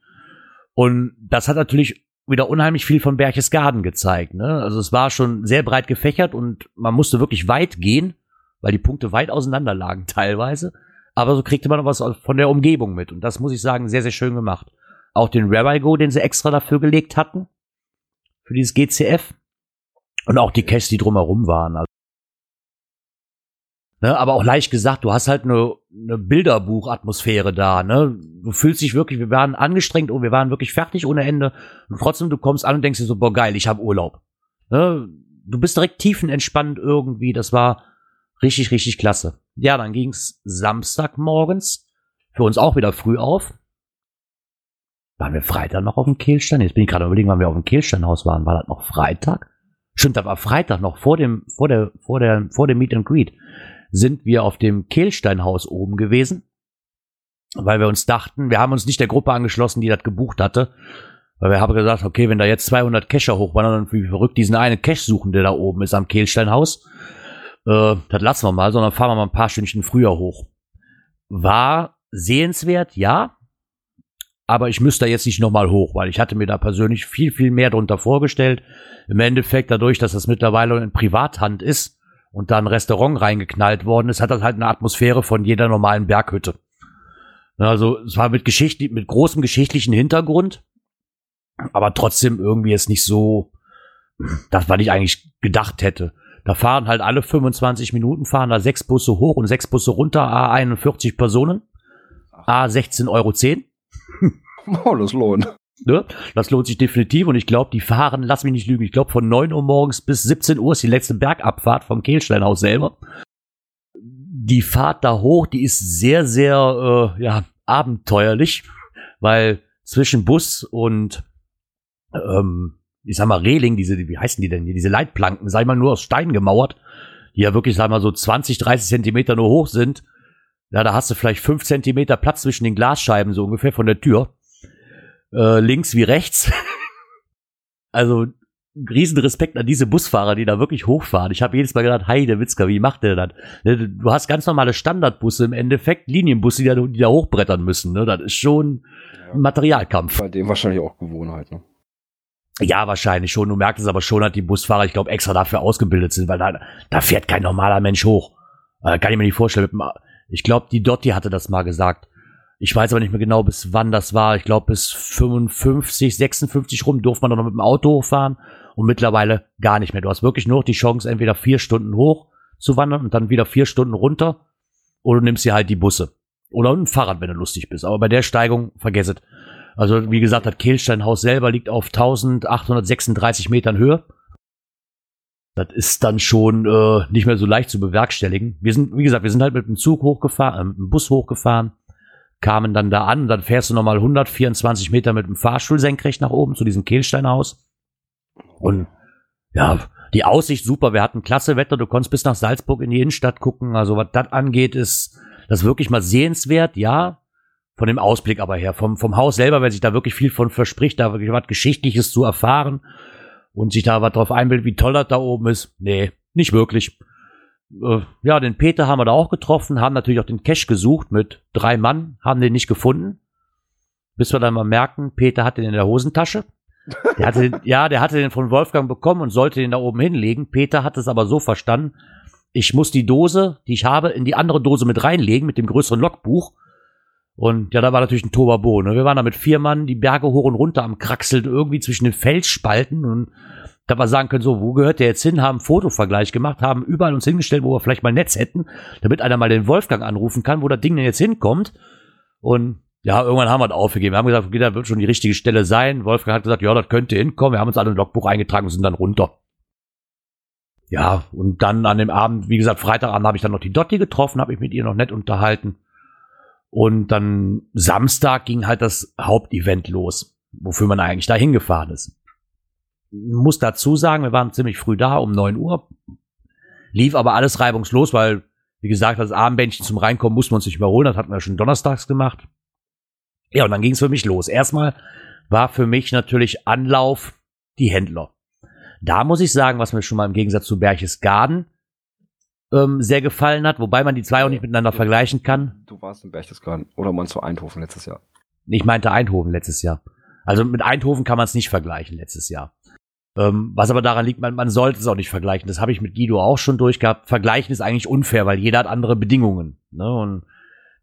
Und das hat natürlich wieder unheimlich viel von Berchtesgaden gezeigt. Ne? Also es war schon sehr breit gefächert und man musste wirklich weit gehen, weil die Punkte weit auseinander lagen teilweise. Aber so kriegte man was von der Umgebung mit. Und das muss ich sagen, sehr, sehr schön gemacht. Auch den Rabbi Go, den sie extra dafür gelegt hatten. Für dieses GCF. Und auch die Caches, die drumherum waren. Ne, aber auch leicht gesagt, du hast halt eine, eine Bilderbuchatmosphäre da. Ne? Du fühlst dich wirklich, wir waren angestrengt und wir waren wirklich fertig ohne Ende. Und trotzdem, du kommst an und denkst dir so, boah, geil, ich habe Urlaub. Ne? Du bist direkt tiefenentspannt irgendwie. Das war richtig, richtig klasse. Ja, dann ging's Samstagmorgens für uns auch wieder früh auf. waren wir Freitag noch auf dem Kehlstein? Jetzt bin ich gerade überlegen, wann wir auf dem Kehlsteinhaus waren. War das noch Freitag? Stimmt, das war Freitag noch vor dem, vor der, vor der, vor dem Meet and Greet. Sind wir auf dem Kehlsteinhaus oben gewesen, weil wir uns dachten, wir haben uns nicht der Gruppe angeschlossen, die das gebucht hatte, weil wir haben gesagt, okay, wenn da jetzt 200 Cacher hochwandern und wie verrückt diesen einen Cache suchen, der da oben ist am Kehlsteinhaus, äh, das lassen wir mal, sondern fahren wir mal ein paar Stündchen früher hoch. War sehenswert, ja, aber ich müsste da jetzt nicht nochmal hoch, weil ich hatte mir da persönlich viel, viel mehr drunter vorgestellt. Im Endeffekt dadurch, dass das mittlerweile in Privathand ist und da ein Restaurant reingeknallt worden ist, hat das halt eine Atmosphäre von jeder normalen Berghütte. Also es war mit Geschichte, mit großem geschichtlichen Hintergrund, aber trotzdem irgendwie jetzt nicht so, das, was ich eigentlich gedacht hätte. Da fahren halt alle 25 Minuten fahren da sechs Busse hoch und sechs Busse runter, A41 Personen, A16,10 Euro. Oh, das lohnt. Ne? Das lohnt sich definitiv und ich glaube, die fahren, lass mich nicht lügen, ich glaube von 9 Uhr morgens bis 17 Uhr ist die letzte Bergabfahrt vom Kehlsteinhaus selber. Die Fahrt da hoch, die ist sehr, sehr äh, ja, abenteuerlich, weil zwischen Bus und ähm, ich sag mal Reling, diese, wie heißen die denn hier, diese Leitplanken, sag ich mal nur aus Stein gemauert, die ja wirklich, sag ich mal, so 20, 30 Zentimeter nur hoch sind. Ja, da hast du vielleicht 5 Zentimeter Platz zwischen den Glasscheiben, so ungefähr von der Tür äh, links wie rechts. also riesen Respekt an diese Busfahrer, die da wirklich hochfahren. Ich habe jedes Mal gedacht, Heide Witzka, wie macht der das? Ne, du hast ganz normale Standardbusse im Endeffekt, Linienbusse, die da, die da hochbrettern müssen. Ne? Das ist schon ein Materialkampf. Bei dem wahrscheinlich auch Gewohnheit. Ne? Ja, wahrscheinlich schon. Du merkst es aber schon, dass die Busfahrer, ich glaube, extra dafür ausgebildet sind, weil da, da fährt kein normaler Mensch hoch. Äh, kann ich mir nicht vorstellen. Ich glaube, die Dotti hatte das mal gesagt. Ich weiß aber nicht mehr genau, bis wann das war. Ich glaube, bis 55, 56 rum durfte man noch mit dem Auto hochfahren und mittlerweile gar nicht mehr. Du hast wirklich nur die Chance, entweder vier Stunden hoch zu wandern und dann wieder vier Stunden runter oder du nimmst dir halt die Busse. Oder ein Fahrrad, wenn du lustig bist. Aber bei der Steigung, vergiss es. Also, wie gesagt, das Kehlsteinhaus selber liegt auf 1836 Metern Höhe. Das ist dann schon äh, nicht mehr so leicht zu bewerkstelligen. Wir sind, wie gesagt, wir sind halt mit dem Zug hochgefahren, äh, mit dem Bus hochgefahren kamen dann da an, dann fährst du nochmal 124 Meter mit dem Fahrstuhl senkrecht nach oben zu diesem Kehlsteinhaus. Und ja, die Aussicht super, wir hatten klasse Wetter, du konntest bis nach Salzburg in die Innenstadt gucken. Also was das angeht, ist das wirklich mal sehenswert, ja. Von dem Ausblick aber her, vom, vom Haus selber, wer sich da wirklich viel von verspricht, da wirklich was Geschichtliches zu erfahren und sich da was drauf einbildet, wie toll das da oben ist. Nee, nicht wirklich äh, ja, den Peter haben wir da auch getroffen, haben natürlich auch den Cash gesucht mit drei Mann, haben den nicht gefunden. Bis wir dann mal merken, Peter hat den in der Hosentasche. Der hatte den, ja, der hatte den von Wolfgang bekommen und sollte den da oben hinlegen. Peter hat es aber so verstanden, ich muss die Dose, die ich habe, in die andere Dose mit reinlegen, mit dem größeren Logbuch. Und ja, da war natürlich ein Tobabo. Ne? Wir waren da mit vier Mann die Berge hoch und runter am Kraxeln, irgendwie zwischen den Felsspalten und da wir sagen können, so, wo gehört der jetzt hin, haben Fotovergleich gemacht, haben überall uns hingestellt, wo wir vielleicht mal Netz hätten, damit einer mal den Wolfgang anrufen kann, wo das Ding denn jetzt hinkommt. Und ja, irgendwann haben wir das aufgegeben. Wir haben gesagt, okay, da wird schon die richtige Stelle sein. Wolfgang hat gesagt, ja, das könnte hinkommen. Wir haben uns alle ein Logbuch eingetragen und sind dann runter. Ja, und dann an dem Abend, wie gesagt, Freitagabend habe ich dann noch die Dotti getroffen, habe ich mit ihr noch nett unterhalten. Und dann Samstag ging halt das Hauptevent los, wofür man eigentlich da hingefahren ist muss dazu sagen, wir waren ziemlich früh da, um 9 Uhr. Lief aber alles reibungslos, weil, wie gesagt, das Abendbändchen zum Reinkommen mussten wir uns nicht überholen. Das hatten wir schon donnerstags gemacht. Ja, und dann ging es für mich los. Erstmal war für mich natürlich Anlauf die Händler. Da muss ich sagen, was mir schon mal im Gegensatz zu Berchtesgaden ähm, sehr gefallen hat, wobei man die zwei auch nicht miteinander vergleichen kann. Du warst in Berchtesgaden oder man zu Eindhoven letztes Jahr. Ich meinte Eindhoven letztes Jahr. Also mit Eindhoven kann man es nicht vergleichen letztes Jahr. Ähm, was aber daran liegt, man, man sollte es auch nicht vergleichen. Das habe ich mit Guido auch schon durchgehabt. Vergleichen ist eigentlich unfair, weil jeder hat andere Bedingungen. Ne? Und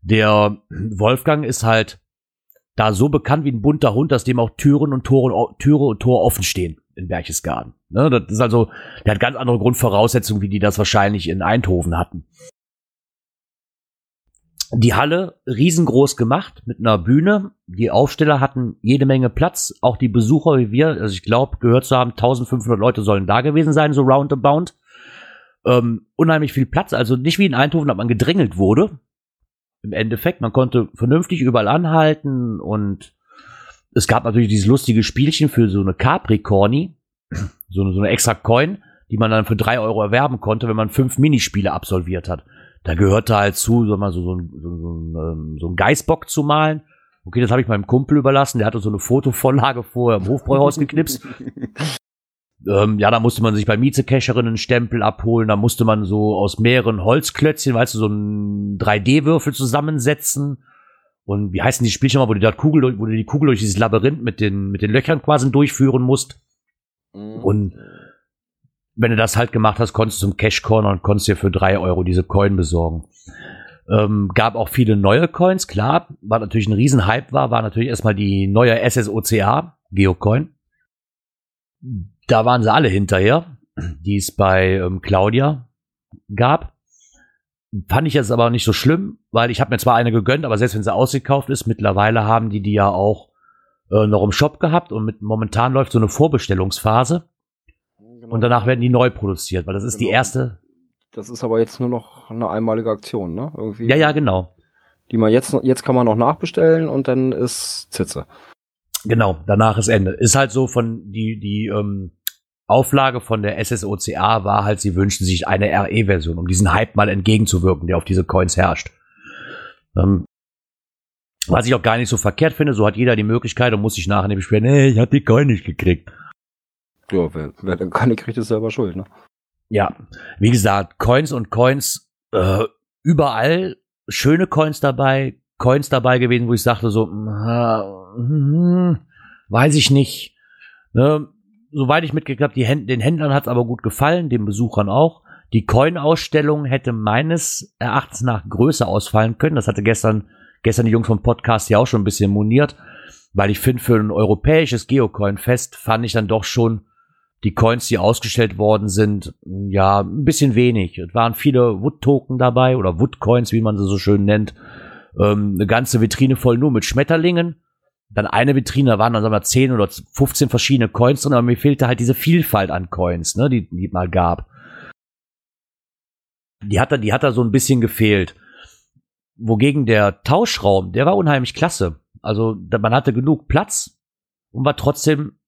der Wolfgang ist halt da so bekannt wie ein bunter Hund, dass dem auch Türen und Tore, Türe und Tor offen stehen in Berchtesgaden. Ne? Das ist also, der hat ganz andere Grundvoraussetzungen, wie die das wahrscheinlich in Eindhoven hatten die Halle riesengroß gemacht mit einer Bühne. Die Aufsteller hatten jede Menge Platz. Auch die Besucher wie wir, also ich glaube, gehört zu haben, 1500 Leute sollen da gewesen sein, so roundabout. Ähm, unheimlich viel Platz, also nicht wie in Eindhoven, dass man gedrängelt wurde. Im Endeffekt, man konnte vernünftig überall anhalten und es gab natürlich dieses lustige Spielchen für so eine Capricorni, so eine, so eine extra Coin, die man dann für drei Euro erwerben konnte, wenn man fünf Minispiele absolviert hat. Da gehörte halt zu, so, mal so, so, so, so, ein, ähm, so ein Geißbock zu malen. Okay, das habe ich meinem Kumpel überlassen. Der hatte so eine Fotovorlage vorher im Hofbräuhaus geknipst. ähm, ja, da musste man sich bei Miezekecherinnen einen Stempel abholen. Da musste man so aus mehreren Holzklötzchen, weißt du, so einen 3D-Würfel zusammensetzen. Und wie heißen die Spielchen mal, wo du, da Kugel, wo du die Kugel durch dieses Labyrinth mit den, mit den Löchern quasi durchführen musst. Mhm. Und wenn du das halt gemacht hast, konntest du zum Cash Corner und konntest dir für drei Euro diese Coin besorgen. Ähm, gab auch viele neue Coins, klar. Was natürlich ein Riesenhype war, war natürlich erstmal die neue SSOCA Geocoin. Da waren sie alle hinterher, die es bei ähm, Claudia gab. Fand ich jetzt aber nicht so schlimm, weil ich habe mir zwar eine gegönnt, aber selbst wenn sie ausgekauft ist, mittlerweile haben die die ja auch äh, noch im Shop gehabt und mit, momentan läuft so eine Vorbestellungsphase. Und danach werden die neu produziert, weil das ist genau. die erste. Das ist aber jetzt nur noch eine einmalige Aktion, ne? Irgendwie. Ja, ja, genau. Die man jetzt, jetzt kann man noch nachbestellen und dann ist Zitze. Genau, danach ist Ende. Ist halt so von die, die ähm, Auflage von der SSOCA war halt, sie wünschen sich eine RE-Version, um diesen Hype mal entgegenzuwirken, der auf diese Coins herrscht. Ähm, was ich auch gar nicht so verkehrt finde, so hat jeder die Möglichkeit und muss sich nachher nicht beschweren, hey, ich hab die Coin nicht gekriegt. Ja, wer, wer dann keine kriegt, ist selber schuld, ne? Ja, wie gesagt, Coins und Coins, äh, überall schöne Coins dabei, Coins dabei gewesen, wo ich sagte so, äh, weiß ich nicht. Ne? Soweit ich mitgekriegt habe, Händ den Händlern hat es aber gut gefallen, den Besuchern auch. Die Coin-Ausstellung hätte meines Erachtens nach größer ausfallen können. Das hatte gestern, gestern die Jungs vom Podcast ja auch schon ein bisschen moniert, weil ich finde, für ein europäisches Geocoin-Fest fand ich dann doch schon die Coins, die ausgestellt worden sind, ja, ein bisschen wenig. Es waren viele Wood-Token dabei oder Wood-Coins, wie man sie so schön nennt. Ähm, eine ganze Vitrine voll nur mit Schmetterlingen. Dann eine Vitrine, da waren dann sagen wir 10 oder 15 verschiedene Coins drin, aber mir fehlte halt diese Vielfalt an Coins, ne, die, die mal gab. Die hat da, die hat da so ein bisschen gefehlt. Wogegen der Tauschraum, der war unheimlich klasse. Also man hatte genug Platz und war trotzdem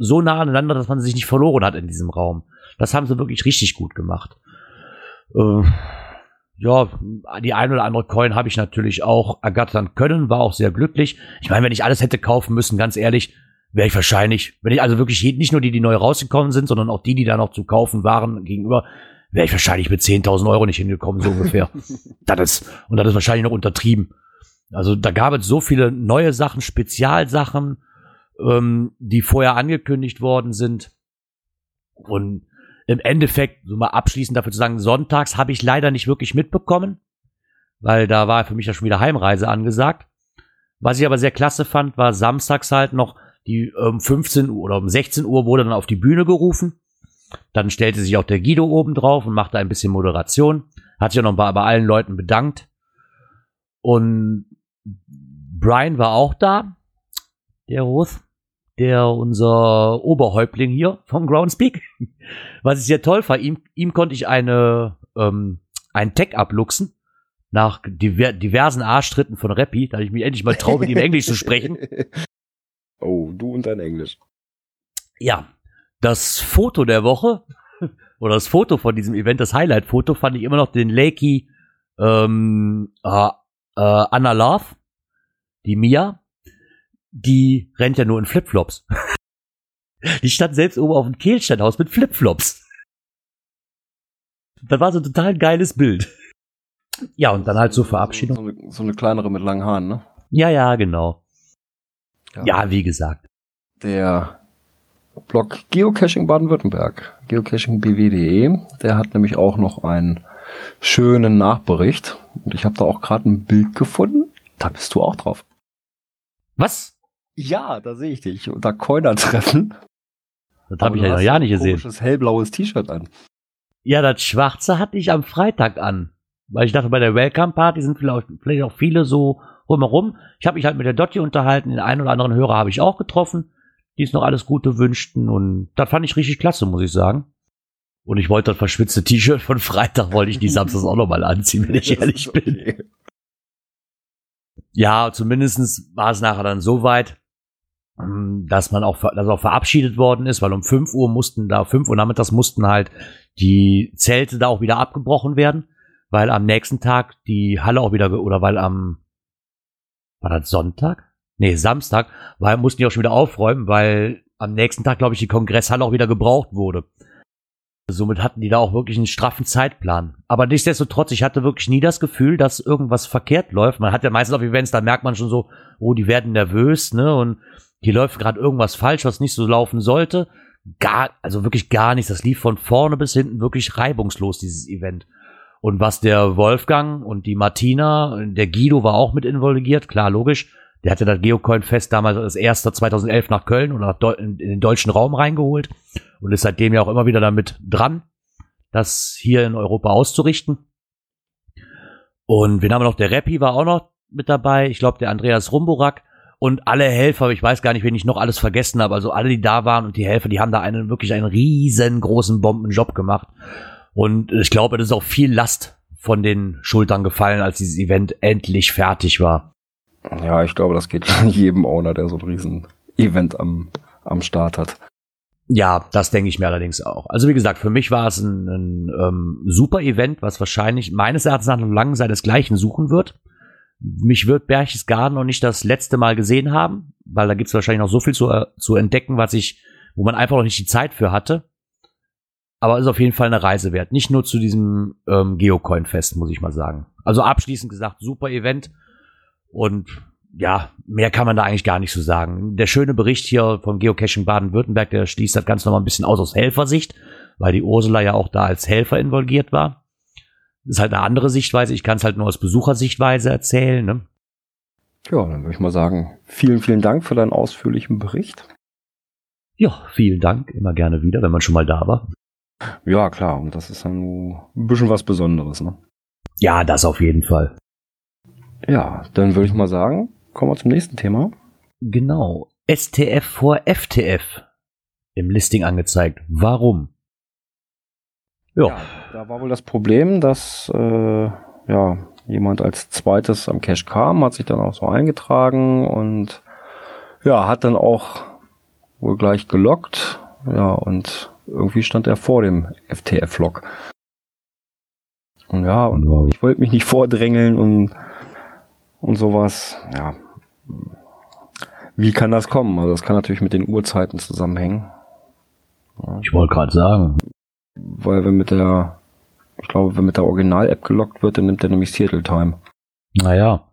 so nah aneinander, dass man sich nicht verloren hat in diesem Raum. Das haben sie wirklich richtig gut gemacht. Äh, ja, die ein oder andere Coin habe ich natürlich auch ergattern können, war auch sehr glücklich. Ich meine, wenn ich alles hätte kaufen müssen, ganz ehrlich, wäre ich wahrscheinlich, wenn ich also wirklich nicht nur die, die neu rausgekommen sind, sondern auch die, die da noch zu kaufen waren gegenüber, wäre ich wahrscheinlich mit 10.000 Euro nicht hingekommen, so ungefähr. das ist, und das ist wahrscheinlich noch untertrieben. Also da gab es so viele neue Sachen, Spezialsachen, ähm, die vorher angekündigt worden sind. Und im Endeffekt, so mal abschließend dafür zu sagen, sonntags habe ich leider nicht wirklich mitbekommen, weil da war für mich ja schon wieder Heimreise angesagt. Was ich aber sehr klasse fand, war samstags halt noch die um 15 Uhr oder um 16 Uhr wurde dann auf die Bühne gerufen. Dann stellte sich auch der Guido oben drauf und machte ein bisschen Moderation. Hat sich auch noch bei, bei allen Leuten bedankt. Und Brian war auch da, der Ruth der unser Oberhäuptling hier vom Groundspeak. Was ich sehr toll fand, ihm, ihm konnte ich eine, ähm, ein Tag abluchsen. Nach diver diversen Arschtritten von Rappi, da ich mich endlich mal traue, mit ihm Englisch zu sprechen. Oh, du und dein Englisch. Ja, das Foto der Woche, oder das Foto von diesem Event, das Highlight-Foto, fand ich immer noch den Lakey ähm, äh, äh, Anna Love, die Mia, die rennt ja nur in Flipflops. die stand selbst oben auf dem Kehlsteinhaus mit Flipflops. Das war so ein total geiles Bild. Ja, und dann halt zur Verabschiedung. So, eine, so eine kleinere mit langen Haaren, ne? Ja, ja, genau. Ja, ja wie gesagt. Der Blog Geocaching Baden-Württemberg, geocachingbw.de, der hat nämlich auch noch einen schönen Nachbericht. Und ich habe da auch gerade ein Bild gefunden. Da bist du auch drauf. Was? Ja, da sehe ich dich. Unter Coiner-Treffen. Das habe ich ja noch ja nicht gesehen. Ein hellblaues T-Shirt an. Ja, das schwarze hatte ich am Freitag an. Weil ich dachte, bei der Welcome-Party sind vielleicht auch viele so rumherum. Ich habe mich halt mit der Dotti unterhalten. Den einen oder anderen Hörer habe ich auch getroffen, die es noch alles Gute wünschten. Und das fand ich richtig klasse, muss ich sagen. Und ich wollte das verschwitzte T-Shirt von Freitag, wollte ich die Samstags auch nochmal anziehen, wenn ich ehrlich okay. bin. Ja, zumindestens war es nachher dann so weit, dass man auch, dass auch verabschiedet worden ist, weil um 5 Uhr mussten da, 5 Uhr nachmittags mussten halt die Zelte da auch wieder abgebrochen werden, weil am nächsten Tag die Halle auch wieder, oder weil am, war das Sonntag? Nee, Samstag, weil mussten die auch schon wieder aufräumen, weil am nächsten Tag, glaube ich, die Kongresshalle auch wieder gebraucht wurde. Somit hatten die da auch wirklich einen straffen Zeitplan. Aber nichtsdestotrotz, ich hatte wirklich nie das Gefühl, dass irgendwas verkehrt läuft. Man hat ja meistens auf Events, da merkt man schon so, oh, die werden nervös, ne? Und hier läuft gerade irgendwas falsch, was nicht so laufen sollte. Gar, also wirklich gar nichts. Das lief von vorne bis hinten wirklich reibungslos, dieses Event. Und was der Wolfgang und die Martina, der Guido war auch mit involviert, klar, logisch. Der hatte das Geocoin-Fest damals als erster 2011 nach Köln oder in den deutschen Raum reingeholt und ist seitdem ja auch immer wieder damit dran, das hier in Europa auszurichten. Und wen haben wir noch? Der Rappi war auch noch mit dabei. Ich glaube, der Andreas Rumburak und alle Helfer, ich weiß gar nicht, wen ich noch alles vergessen habe, also alle, die da waren und die Helfer, die haben da einen wirklich einen riesengroßen Bombenjob gemacht. Und ich glaube, es ist auch viel Last von den Schultern gefallen, als dieses Event endlich fertig war. Ja, ich glaube, das geht jedem Owner, der so ein riesen Event am, am Start hat. Ja, das denke ich mir allerdings auch. Also wie gesagt, für mich war es ein, ein ähm, super Event, was wahrscheinlich meines Erachtens nach noch lange seinesgleichen suchen wird mich wird Berchtesgaden noch nicht das letzte Mal gesehen haben, weil da gibt es wahrscheinlich noch so viel zu, äh, zu entdecken, was ich, wo man einfach noch nicht die Zeit für hatte. Aber ist auf jeden Fall eine Reise wert. Nicht nur zu diesem ähm, Geocoin-Fest, muss ich mal sagen. Also abschließend gesagt, super Event. Und ja, mehr kann man da eigentlich gar nicht so sagen. Der schöne Bericht hier von Geocaching Baden-Württemberg, der schließt das Ganze noch mal ein bisschen aus aus Helfersicht, weil die Ursula ja auch da als Helfer involviert war. Das ist halt eine andere Sichtweise. Ich kann es halt nur aus Besuchersichtweise erzählen. Ne? Ja, dann würde ich mal sagen, vielen, vielen Dank für deinen ausführlichen Bericht. Ja, vielen Dank. Immer gerne wieder, wenn man schon mal da war. Ja, klar. Und das ist dann ein bisschen was Besonderes. Ne? Ja, das auf jeden Fall. Ja, dann würde ich mal sagen, kommen wir zum nächsten Thema. Genau. STF vor FTF im Listing angezeigt. Warum? Ja. ja. da war wohl das Problem, dass äh, ja, jemand als zweites am Cache kam, hat sich dann auch so eingetragen und ja, hat dann auch wohl gleich gelockt. Ja, und irgendwie stand er vor dem FTF-Log. Und ja, und ich wollte mich nicht vordrängeln und, und sowas. Ja. Wie kann das kommen? Also das kann natürlich mit den Uhrzeiten zusammenhängen. Ich wollte gerade sagen, weil wenn mit der, ich glaube, wenn mit der Original-App gelockt wird, dann nimmt er nämlich Seattle Time. Naja.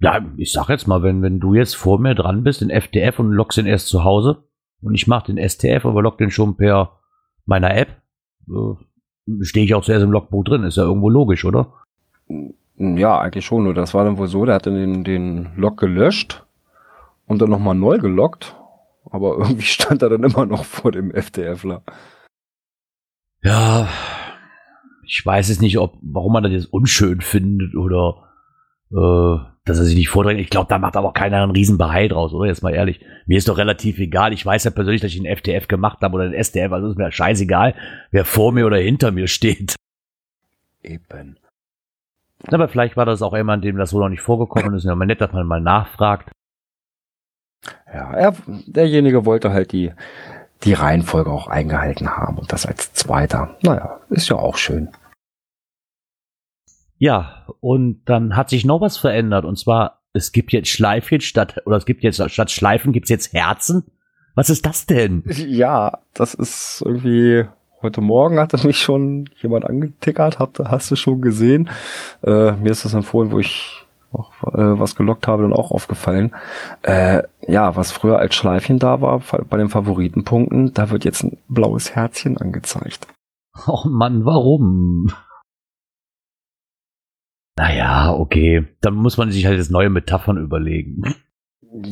Ja, ich sag jetzt mal, wenn, wenn du jetzt vor mir dran bist in FDF und lockst ihn erst zu Hause und ich mach den STF, aber lock den schon per meiner App, äh, stehe ich auch zuerst im Logbuch drin. Ist ja irgendwo logisch, oder? Ja, eigentlich schon. Nur das war dann wohl so, der hat dann den, den Log gelöscht und dann nochmal neu gelockt. Aber irgendwie stand er dann immer noch vor dem FDFler. Ja, ich weiß es nicht, ob, warum man das jetzt unschön findet oder äh, dass er sich nicht vordrängt. Ich glaube, da macht aber auch keiner einen riesen Bahai draus, oder? Jetzt mal ehrlich. Mir ist doch relativ egal. Ich weiß ja persönlich, dass ich einen FTF gemacht habe oder einen STF, also ist mir scheißegal, wer vor mir oder hinter mir steht. Eben. Aber vielleicht war das auch jemand, dem das so noch nicht vorgekommen ist. Ja, mal nett, dass man mal nachfragt. Ja, er, derjenige wollte halt die die Reihenfolge auch eingehalten haben und das als zweiter. Naja, ist ja auch schön. Ja, und dann hat sich noch was verändert und zwar, es gibt jetzt Schleifchen statt, oder es gibt jetzt statt Schleifen gibt's jetzt Herzen. Was ist das denn? Ja, das ist irgendwie, heute Morgen hat mich schon jemand angetickert, hat, hast du schon gesehen. Äh, mir ist das empfohlen, wo ich auch, äh, was gelockt habe, dann auch aufgefallen. Äh, ja, was früher als Schleifchen da war, bei den Favoritenpunkten, da wird jetzt ein blaues Herzchen angezeigt. Oh Mann, warum? Naja, okay. Dann muss man sich halt jetzt neue Metaphern überlegen.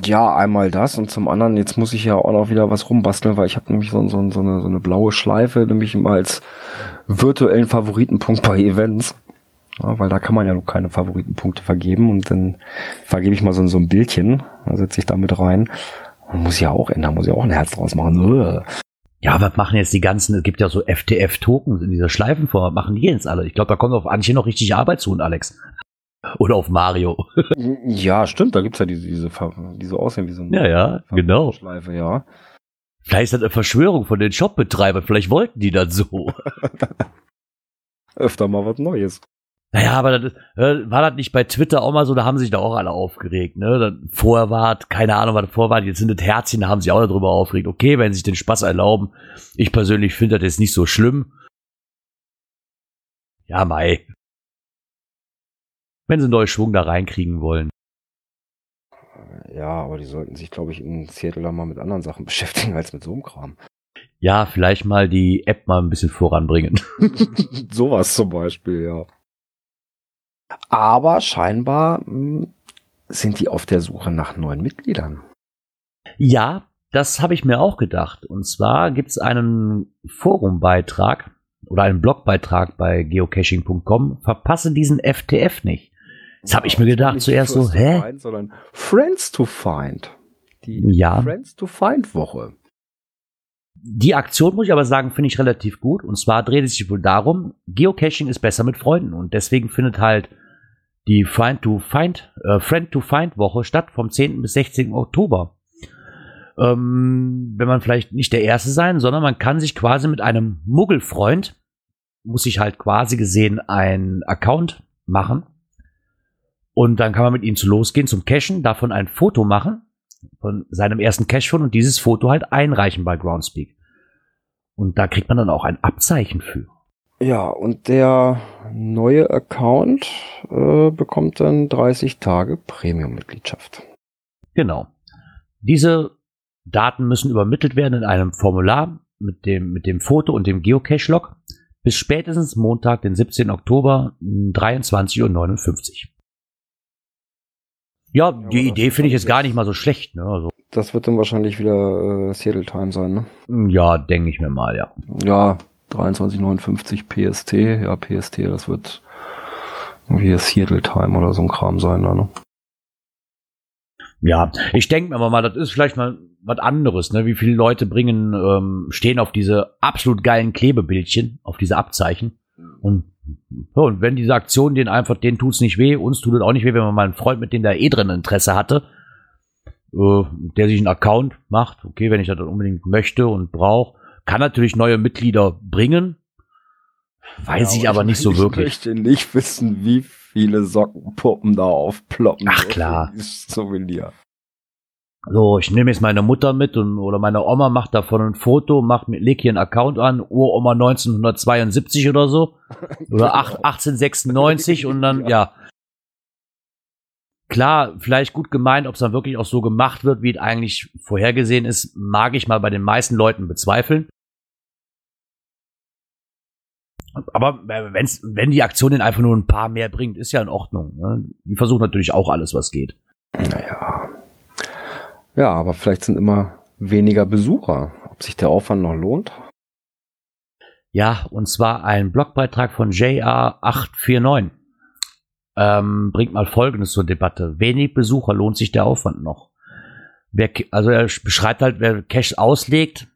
Ja, einmal das und zum anderen, jetzt muss ich ja auch noch wieder was rumbasteln, weil ich habe nämlich so, so, so, eine, so eine blaue Schleife, nämlich immer als virtuellen Favoritenpunkt bei Events. Ja, weil da kann man ja noch keine Favoritenpunkte vergeben und dann vergebe ich mal so, so ein Bildchen, dann setze ich da mit rein. Man muss ja auch ändern, muss ja auch ein Herz draus machen. Ja, was machen jetzt die ganzen, es gibt ja so FTF-Tokens in dieser Schleifenform, was machen die jetzt alle? Ich glaube, da kommt auf Anche noch richtig Arbeit zu und Alex. Oder auf Mario. ja, stimmt, da gibt's ja diese, diese, die so aussehen wie so eine Ja, ja, genau. Schleife, ja. Vielleicht ist das eine Verschwörung von den Shopbetreibern, vielleicht wollten die das so. Öfter mal was Neues. Naja, aber das, äh, war das nicht bei Twitter auch mal so, da haben sich da auch alle aufgeregt, ne? Dann vorher war, keine Ahnung, was vorher war, jetzt sind das Herzchen, da haben sich auch darüber aufgeregt. Okay, wenn sie sich den Spaß erlauben. Ich persönlich finde das jetzt nicht so schlimm. Ja, Mai. Wenn sie einen neuen Schwung da reinkriegen wollen. Ja, aber die sollten sich, glaube ich, in Seattle da mal mit anderen Sachen beschäftigen als mit so einem Kram. Ja, vielleicht mal die App mal ein bisschen voranbringen. Sowas zum Beispiel, ja. Aber scheinbar mh, hm, sind die auf der Suche nach neuen Mitgliedern. Ja, das habe ich mir auch gedacht. Und zwar gibt es einen Forumbeitrag oder einen Blogbeitrag bei geocaching.com. Verpasse diesen FTF nicht. Das habe ich mir gedacht zuerst so, hä? Find, sondern Friends to Find. Die ja. Friends to Find Woche. Die Aktion, muss ich aber sagen, finde ich relativ gut. Und zwar dreht es sich wohl darum, Geocaching ist besser mit Freunden. Und deswegen findet halt die Friend to Find, äh, Friend to Find Woche statt vom 10. bis 16. Oktober. Ähm, wenn man vielleicht nicht der Erste sein, sondern man kann sich quasi mit einem Muggelfreund, muss sich halt quasi gesehen ein Account machen. Und dann kann man mit ihm zu losgehen zum Cachen, davon ein Foto machen von seinem ersten Cache von und dieses Foto halt einreichen bei Groundspeak. Und da kriegt man dann auch ein Abzeichen für. Ja, und der neue Account äh, bekommt dann 30 Tage Premium-Mitgliedschaft. Genau. Diese Daten müssen übermittelt werden in einem Formular mit dem, mit dem Foto und dem Geocache-Log bis spätestens Montag, den 17. Oktober, 23.59 Uhr. Ja, die ja, Idee finde ich jetzt gar nicht mal so schlecht. Ne? Also, das wird dann wahrscheinlich wieder äh, Seattle Time sein, ne? Ja, denke ich mir mal, ja. Ja, 2359 PST, ja, PST, das wird irgendwie Seattle Time oder so ein Kram sein, ne? Ja, ich denke mir mal, das ist vielleicht mal was anderes, ne? Wie viele Leute bringen, ähm, stehen auf diese absolut geilen Klebebildchen, auf diese Abzeichen. Und so, und wenn diese Aktion den einfach, denen tut's nicht weh, uns tut es auch nicht weh, wenn man mal einen Freund, mit dem da eh drin Interesse hatte, äh, der sich einen Account macht, okay, wenn ich das unbedingt möchte und brauche, kann natürlich neue Mitglieder bringen. Weiß ja, ich aber ich nicht so wirklich. Ich möchte nicht wissen, wie viele Sockenpuppen da aufploppen. Ach klar. Souvenir. So, ich nehme jetzt meine Mutter mit und, oder meine Oma macht davon ein Foto, macht mir, leg hier einen Account an, Uroma 1972 oder so. Oder 8, 1896 und dann, ja. Klar, vielleicht gut gemeint, ob es dann wirklich auch so gemacht wird, wie es eigentlich vorhergesehen ist, mag ich mal bei den meisten Leuten bezweifeln. Aber wenn's, wenn die Aktion den einfach nur ein paar mehr bringt, ist ja in Ordnung. Ne? Die versuchen natürlich auch alles, was geht. Naja. Ja, aber vielleicht sind immer weniger Besucher. Ob sich der Aufwand noch lohnt? Ja, und zwar ein Blogbeitrag von JR849. Ähm, bringt mal Folgendes zur Debatte. Wenig Besucher lohnt sich der Aufwand noch. Wer, also er beschreibt halt, wer Cash auslegt,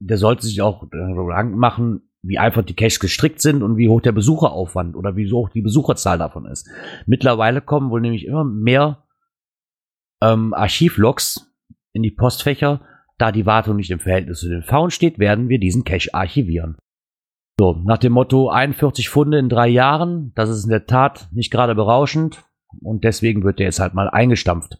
der sollte sich auch Gedanken machen, wie einfach die Caches gestrickt sind und wie hoch der Besucheraufwand oder wie hoch die Besucherzahl davon ist. Mittlerweile kommen wohl nämlich immer mehr ähm, Archivlogs in die Postfächer. Da die Wartung nicht im Verhältnis zu den Faulen steht, werden wir diesen Cache archivieren. So, nach dem Motto 41 Funde in drei Jahren, das ist in der Tat nicht gerade berauschend und deswegen wird der jetzt halt mal eingestampft.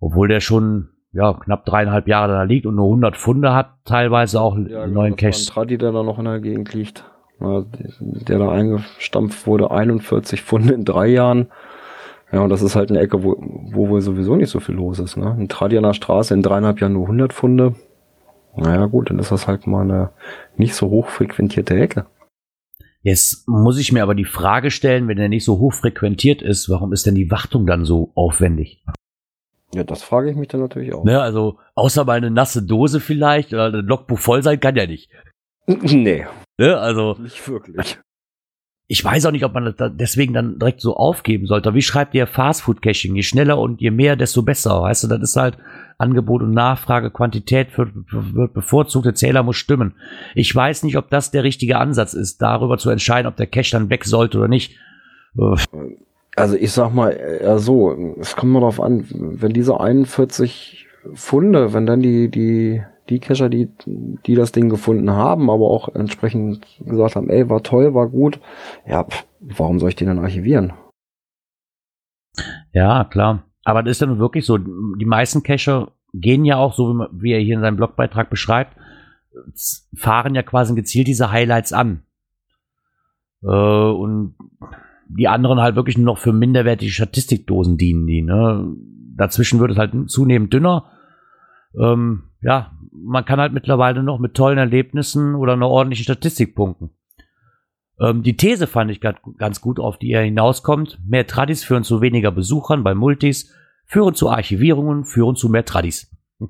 Obwohl der schon ja, knapp dreieinhalb Jahre da liegt und nur 100 Funde hat, teilweise auch ja, genau, neuen Caches. Tradi, der da noch in der Gegend liegt, der da eingestampft wurde, 41 Funde in drei Jahren. Ja, und das ist halt eine Ecke, wo, wo wohl sowieso nicht so viel los ist. Ne? In Tradianer Straße in dreieinhalb Jahren nur 100 Funde. Naja gut, dann ist das halt mal eine nicht so hoch frequentierte Ecke. Jetzt muss ich mir aber die Frage stellen, wenn er nicht so hoch frequentiert ist, warum ist denn die Wartung dann so aufwendig? Ja, das frage ich mich dann natürlich auch. Ne, also, außer mal eine nasse Dose vielleicht oder ein Logbuch voll sein kann ja nicht. Nee. Ne, also. Nicht wirklich. Ich weiß auch nicht, ob man das deswegen dann direkt so aufgeben sollte. Wie schreibt ihr Fastfood-Caching? Je schneller und je mehr, desto besser. Weißt du, das ist halt Angebot und Nachfrage, Quantität wird, wird bevorzugt, der Zähler muss stimmen. Ich weiß nicht, ob das der richtige Ansatz ist, darüber zu entscheiden, ob der Cache dann weg sollte oder nicht. Also ich sag mal, ja so, es kommt mal darauf an, wenn diese 41 Funde, wenn dann die, die, die Cacher, die, die das Ding gefunden haben, aber auch entsprechend gesagt haben, ey, war toll, war gut, ja, pff, warum soll ich den dann archivieren? Ja, klar. Aber das ist dann wirklich so, die meisten Cacher gehen ja auch, so wie, wie er hier in seinem Blogbeitrag beschreibt, fahren ja quasi gezielt diese Highlights an. Äh, und die anderen halt wirklich nur noch für minderwertige Statistikdosen dienen die. Ne? Dazwischen wird es halt zunehmend dünner. Ähm, ja, man kann halt mittlerweile noch mit tollen Erlebnissen oder einer ordentlichen Statistik punkten. Ähm, die These fand ich ganz gut, auf die er hinauskommt. Mehr Tradis führen zu weniger Besuchern bei Multis, führen zu Archivierungen, führen zu mehr Tradis.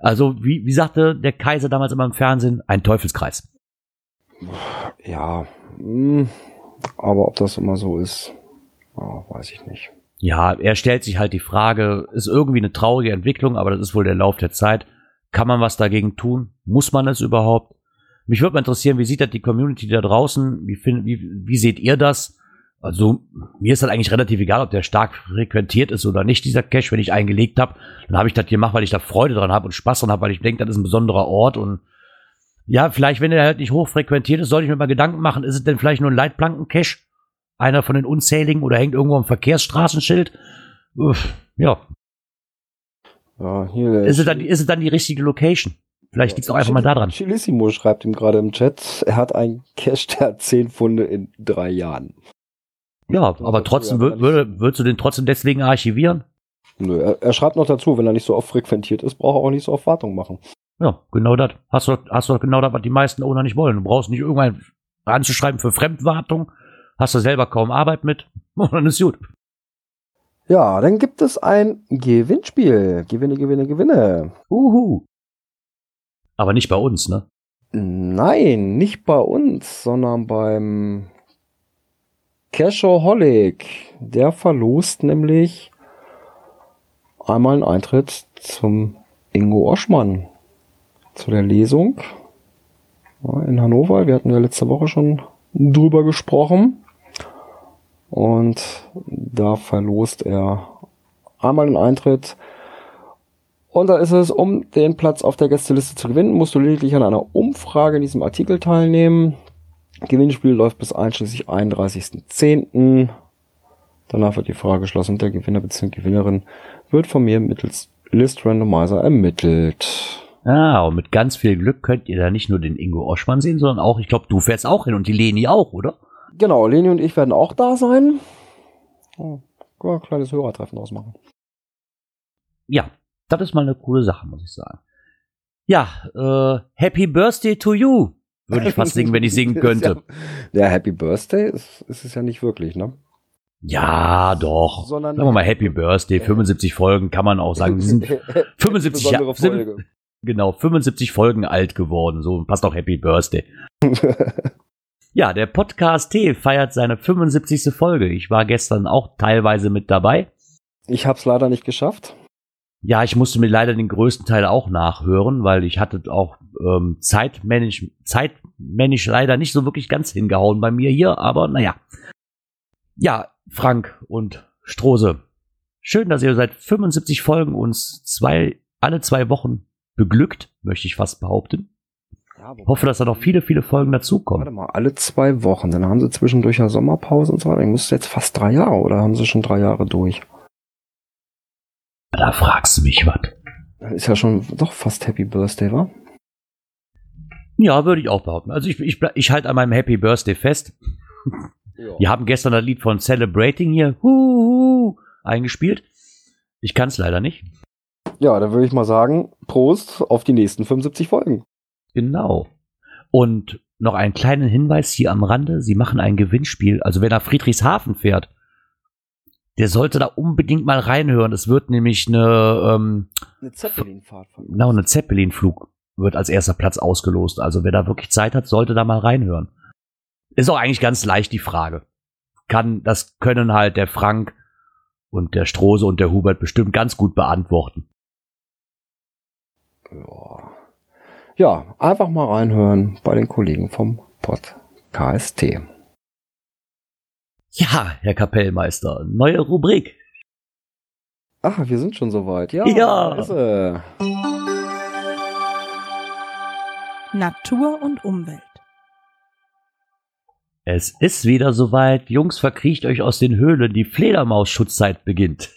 Also, wie, wie sagte der Kaiser damals immer im Fernsehen, ein Teufelskreis. Ja, hm, aber ob das immer so ist, oh, weiß ich nicht. Ja, er stellt sich halt die Frage, ist irgendwie eine traurige Entwicklung, aber das ist wohl der Lauf der Zeit. Kann man was dagegen tun? Muss man es überhaupt? Mich würde mal interessieren, wie sieht das die Community da draußen? Wie, find, wie, wie seht ihr das? Also, mir ist das eigentlich relativ egal, ob der stark frequentiert ist oder nicht, dieser Cache. Wenn ich eingelegt habe, dann habe ich das gemacht, weil ich da Freude dran habe und Spaß dran habe, weil ich denke, das ist ein besonderer Ort und ja, vielleicht, wenn er halt nicht hoch frequentiert ist, sollte ich mir mal Gedanken machen, ist es denn vielleicht nur ein Leitplanken-Cache? Einer von den unzähligen oder hängt irgendwo am Verkehrsstraßenschild? Uff, ja. ja hier ist, es dann, ist es dann die richtige Location? Vielleicht liegt es auch einfach mal daran. Chilissimo schreibt ihm gerade im Chat, er hat einen Cache, der hat zehn Funde in drei Jahren. Ja, aber trotzdem, würde, würdest du den trotzdem deswegen archivieren? Nö, er, er, schreibt noch dazu, wenn er nicht so oft frequentiert ist, braucht er auch nicht so oft Wartung machen. Ja, genau das. Hast du, hast du genau das, was die meisten Owner nicht wollen. Du brauchst nicht irgendwann anzuschreiben für Fremdwartung. Hast du selber kaum Arbeit mit. Und dann ist gut. Ja, dann gibt es ein Gewinnspiel. Gewinne, gewinne, gewinne. Uhu. Aber nicht bei uns, ne? Nein, nicht bei uns, sondern beim Cashaholic. Der verlost nämlich einmal einen Eintritt zum Ingo Oschmann zu der Lesung in Hannover. Wir hatten ja letzte Woche schon drüber gesprochen. Und da verlost er einmal den Eintritt. Und da ist es, um den Platz auf der Gästeliste zu gewinnen, musst du lediglich an einer Umfrage in diesem Artikel teilnehmen. Gewinnspiel läuft bis einschließlich 31.10. Danach wird die Frage geschlossen und der Gewinner bzw. Gewinnerin wird von mir mittels List Randomizer ermittelt. Ah, und mit ganz viel Glück könnt ihr da nicht nur den Ingo Oschmann sehen, sondern auch, ich glaube, du fährst auch hin und die Leni auch, oder? Genau, Leni und ich werden auch da sein. Oh, ein kleines Hörertreffen ausmachen. Ja, das ist mal eine coole Sache, muss ich sagen. Ja, äh, Happy Birthday to you, würde ich fast singen, wenn ich singen könnte. Ja, ja, Happy Birthday ist, ist es ja nicht wirklich, ne? Ja, doch. Sondern Sagen wir mal Happy Birthday, 75 Folgen kann man auch sagen. Die sind 75 Jahre. Genau, 75 Folgen alt geworden. So passt auch Happy Birthday. ja, der Podcast T feiert seine 75. Folge. Ich war gestern auch teilweise mit dabei. Ich hab's leider nicht geschafft. Ja, ich musste mir leider den größten Teil auch nachhören, weil ich hatte auch ähm, zeitmännisch, zeitmännisch leider nicht so wirklich ganz hingehauen bei mir hier, aber naja. Ja, Frank und Strose. Schön, dass ihr seit 75 Folgen uns zwei, alle zwei Wochen beglückt, möchte ich fast behaupten. Ja, Hoffe, dass da noch viele, viele Folgen dazukommen. Warte mal, alle zwei Wochen. Dann haben sie zwischendurch ja Sommerpause und so weiter. Ich müsste jetzt fast drei Jahre oder haben sie schon drei Jahre durch? Da fragst du mich was. Ist ja schon doch fast Happy Birthday, wa? Ja, würde ich auch behaupten. Also ich, ich, ich halte an meinem Happy Birthday fest. Ja. Wir haben gestern das Lied von Celebrating hier huhu, eingespielt. Ich kann es leider nicht. Ja, dann würde ich mal sagen, Prost auf die nächsten 75 Folgen. Genau. Und noch einen kleinen Hinweis hier am Rande. Sie machen ein Gewinnspiel. Also wer nach Friedrichshafen fährt, der sollte da unbedingt mal reinhören. Es wird nämlich eine, ähm, eine Zeppelin-Fahrt von Genau, eine Zeppelin-Flug wird als erster Platz ausgelost. Also wer da wirklich Zeit hat, sollte da mal reinhören. Ist auch eigentlich ganz leicht die Frage. Kann, das können halt der Frank und der Strose und der Hubert bestimmt ganz gut beantworten. Ja. ja, einfach mal reinhören bei den Kollegen vom Pod KST. Ja, Herr Kapellmeister, neue Rubrik. Ach, wir sind schon soweit. Ja, Ja. Ist, äh, Natur und Umwelt. Es ist wieder soweit. Jungs, verkriecht euch aus den Höhlen. Die Fledermaus-Schutzzeit beginnt.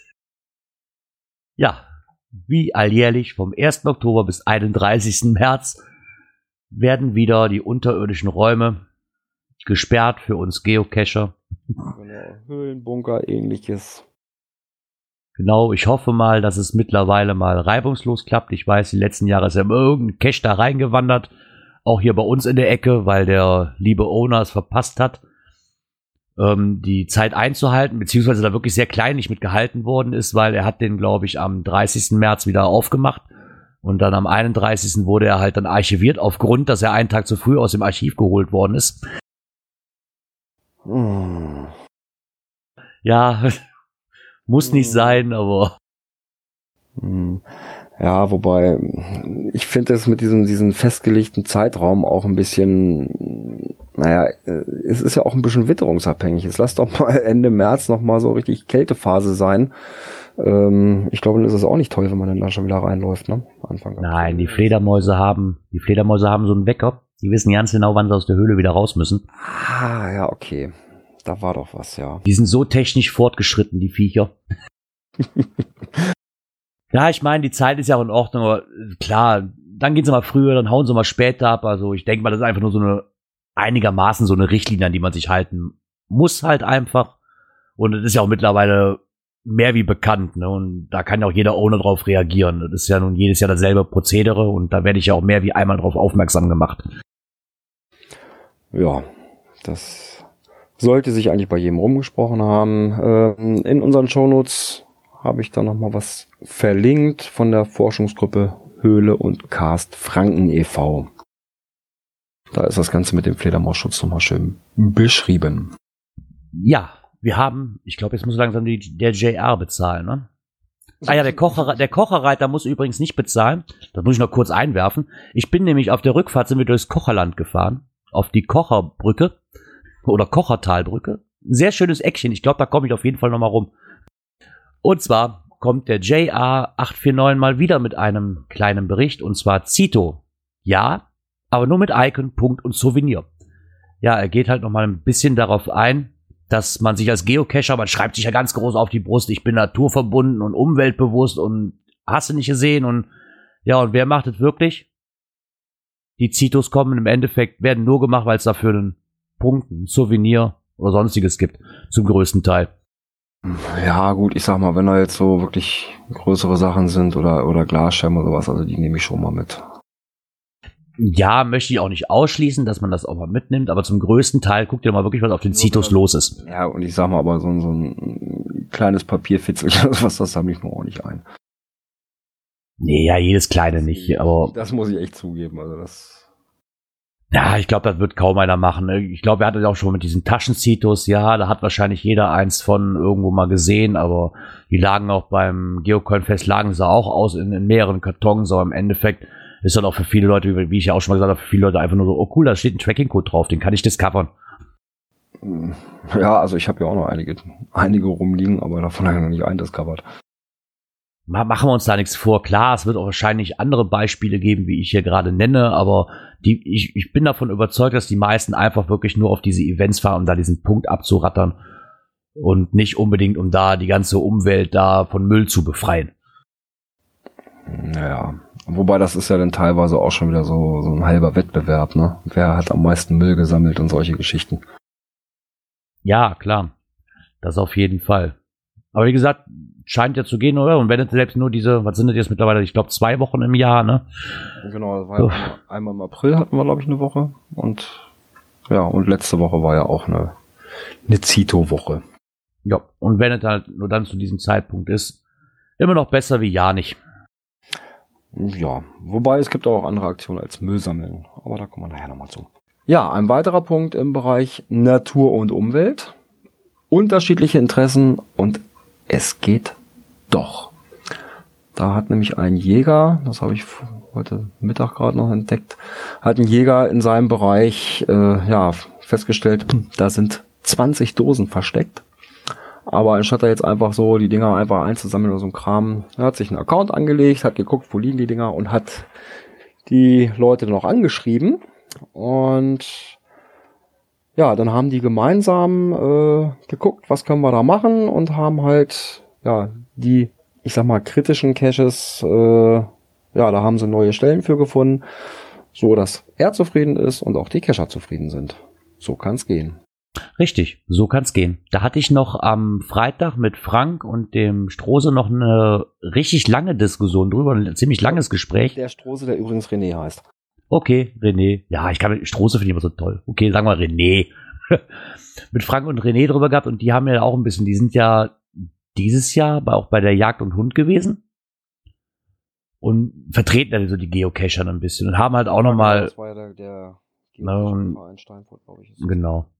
Ja, wie alljährlich vom 1. Oktober bis 31. März werden wieder die unterirdischen Räume gesperrt für uns Geocacher. genau, Höhlenbunker, ähnliches. Genau, ich hoffe mal, dass es mittlerweile mal reibungslos klappt. Ich weiß, die letzten Jahre ist ja irgendein Cache da reingewandert. Auch hier bei uns in der Ecke, weil der liebe Owner es verpasst hat, ähm, die Zeit einzuhalten, beziehungsweise da wirklich sehr kleinlich mit gehalten worden ist, weil er hat den, glaube ich, am 30. März wieder aufgemacht. Und dann am 31. wurde er halt dann archiviert, aufgrund, dass er einen Tag zu früh aus dem Archiv geholt worden ist. Hm. Ja, muss nicht sein, aber Hm. Ja, wobei ich finde es mit diesem diesen festgelegten Zeitraum auch ein bisschen, naja, äh, es ist ja auch ein bisschen witterungsabhängig. Es lass doch mal Ende März noch mal so richtig Kältephase sein. Ähm, ich glaube, dann ist es auch nicht toll, wenn man dann da schon wieder reinläuft, ne? Anfang. Nein, die Fledermäuse haben, die Fledermäuse haben so einen Wecker. Die wissen ganz genau, wann sie aus der Höhle wieder raus müssen. Ah, ja, okay. Da war doch was, ja. Die sind so technisch fortgeschritten, die Viecher. ja, ich meine, die Zeit ist ja auch in Ordnung, aber äh, klar, dann gehen sie mal früher, dann hauen sie mal später ab. Also ich denke mal, das ist einfach nur so eine einigermaßen so eine Richtlinie, an die man sich halten muss halt einfach. Und es ist ja auch mittlerweile mehr wie bekannt, ne? Und da kann ja auch jeder Owner drauf reagieren. Das ist ja nun jedes Jahr dasselbe Prozedere und da werde ich ja auch mehr wie einmal drauf aufmerksam gemacht. Ja, das sollte sich eigentlich bei jedem rumgesprochen haben. Ähm, in unseren Shownotes habe ich da noch mal was verlinkt von der Forschungsgruppe Höhle und Cast Franken e.V. Da ist das Ganze mit dem Fledermausschutz noch mal schön beschrieben. Ja, wir haben, ich glaube, jetzt muss langsam die, der JR bezahlen, ne? Ah ja, der, Kocher, der Kocherreiter muss übrigens nicht bezahlen. Das muss ich noch kurz einwerfen. Ich bin nämlich auf der Rückfahrt sind wir durchs Kocherland gefahren. Auf die Kocherbrücke. Oder Kochertalbrücke. Ein sehr schönes Eckchen. Ich glaube, da komme ich auf jeden Fall noch mal rum. Und zwar kommt der JR 849 mal wieder mit einem kleinen Bericht. Und zwar Zito. Ja, aber nur mit Icon, Punkt und Souvenir. Ja, er geht halt noch mal ein bisschen darauf ein, dass man sich als Geocacher, man schreibt sich ja ganz groß auf die Brust, ich bin naturverbunden und umweltbewusst und hast du nicht gesehen und ja, und wer macht es wirklich? Die Zitos kommen im Endeffekt, werden nur gemacht, weil es dafür einen Punkt, ein Souvenir oder sonstiges gibt, zum größten Teil. Ja, gut, ich sag mal, wenn da jetzt so wirklich größere Sachen sind oder, oder Glasschirme oder sowas, also die nehme ich schon mal mit. Ja, möchte ich auch nicht ausschließen, dass man das auch mal mitnimmt, aber zum größten Teil guckt ihr mal wirklich, was auf den Zitos los ist. Ja, und ich sag mal, aber so, ein- so ein kleines Papierfitzelchen oder was, das sammle ich mir auch nicht ein. Nee, ja, jedes kleine nicht, aber Das muss ich echt zugeben, also das. Ja, ich glaube, das wird kaum einer machen. ne? Ich glaube, er hatte auch schon mit diesen Taschenzitos, ja, da hat wahrscheinlich jeder eins von irgendwo mal gesehen, aber die lagen auch beim Geocoin-Fest, lagen sie auch aus in, in mehreren Kartons, aber im Endeffekt ist dann auch für viele Leute, wie ich ja auch schon mal gesagt habe, für viele Leute einfach nur so, oh cool, da steht ein Tracking-Code drauf, den kann ich discovern. Ja, also ich habe ja auch noch einige, einige rumliegen, aber davon habe ich noch nicht eindiscovert. Ma- Machen wir uns da nichts vor. Klar, es wird auch wahrscheinlich andere Beispiele geben, wie ich hier gerade nenne, aber die, ich, ich bin davon überzeugt, dass die meisten einfach wirklich nur auf diese Events fahren, um da diesen Punkt abzurattern und nicht unbedingt, um da die ganze Umwelt da von Müll zu befreien. Naja, wobei das ist ja dann teilweise auch schon wieder so, so ein halber Wettbewerb, ne? Wer hat am meisten Müll gesammelt und solche Geschichten. Ja, klar. Das auf jeden Fall. Aber wie gesagt, scheint ja zu gehen, oder? Und wenn es selbst nur diese, was sind das jetzt mittlerweile? Ich glaube, zwei Wochen im Jahr, ne? Genau, das war ja einmal, einmal im April hatten wir, glaube ich, eine Woche. Und ja, und letzte Woche war ja auch eine, eine Zito-Woche. Ja. Und wenn es halt nur dann zu diesem Zeitpunkt ist, immer noch besser wie ja nicht. Ja, wobei es gibt auch andere Aktionen als Müll sammeln. Aber da kommen wir nachher nochmal zu. Ja, ein weiterer Punkt im Bereich Natur und Umwelt. Unterschiedliche Interessen und es geht doch. Da hat nämlich ein Jäger, das habe ich heute Mittag gerade noch entdeckt, hat ein Jäger in seinem Bereich äh, ja festgestellt, hm, da sind 20 Dosen versteckt. Aber anstatt er jetzt einfach so die Dinger einfach einzusammeln oder so ein Kram, er hat sich einen Account angelegt, hat geguckt, wo liegen die Dinger und hat die Leute noch angeschrieben. Und ja, dann haben die gemeinsam äh, geguckt, was können wir da machen und haben halt ja die, ich sag mal, kritischen Caches, äh, ja, da haben sie neue Stellen für gefunden, so dass er zufrieden ist und auch die Cacher zufrieden sind. So kann's gehen. Richtig, so kann's gehen. Da hatte ich noch am Freitag mit Frank und dem Strose noch eine richtig lange Diskussion drüber, ein ziemlich langes Gespräch. Der Strose, der übrigens René heißt. Okay, René. Ja, ich kann Strose finde ich immer so toll. Okay, sagen wir René. mit Frank und René drüber gehabt und die haben ja auch ein bisschen, die sind ja dieses Jahr auch bei der Jagd und Hund gewesen und vertreten also die Geocacher ein bisschen und haben halt auch nochmal. Das war ja der, der Geocacher-Verein Steinfurt, glaube ich. Genau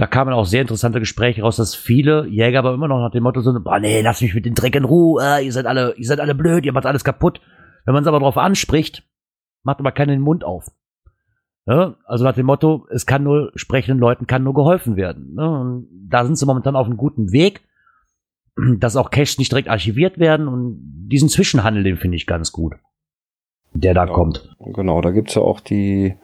da kamen auch sehr interessante Gespräche raus, dass viele Jäger aber immer noch nach dem Motto sind, boah, nee, lass mich mit dem Dreck in Ruhe, äh, ihr seid alle, ihr seid alle blöd, ihr macht alles kaputt. Wenn man es aber darauf anspricht, macht aber keinen den Mund auf. Ja, also nach dem Motto, es kann nur, sprechenden Leuten kann nur geholfen werden. Ne? Und da sind sie momentan auf einem guten Weg, dass auch Caches nicht direkt archiviert werden und diesen Zwischenhandel, den finde ich ganz gut, der da ja, kommt. Genau, da gibt's ja auch die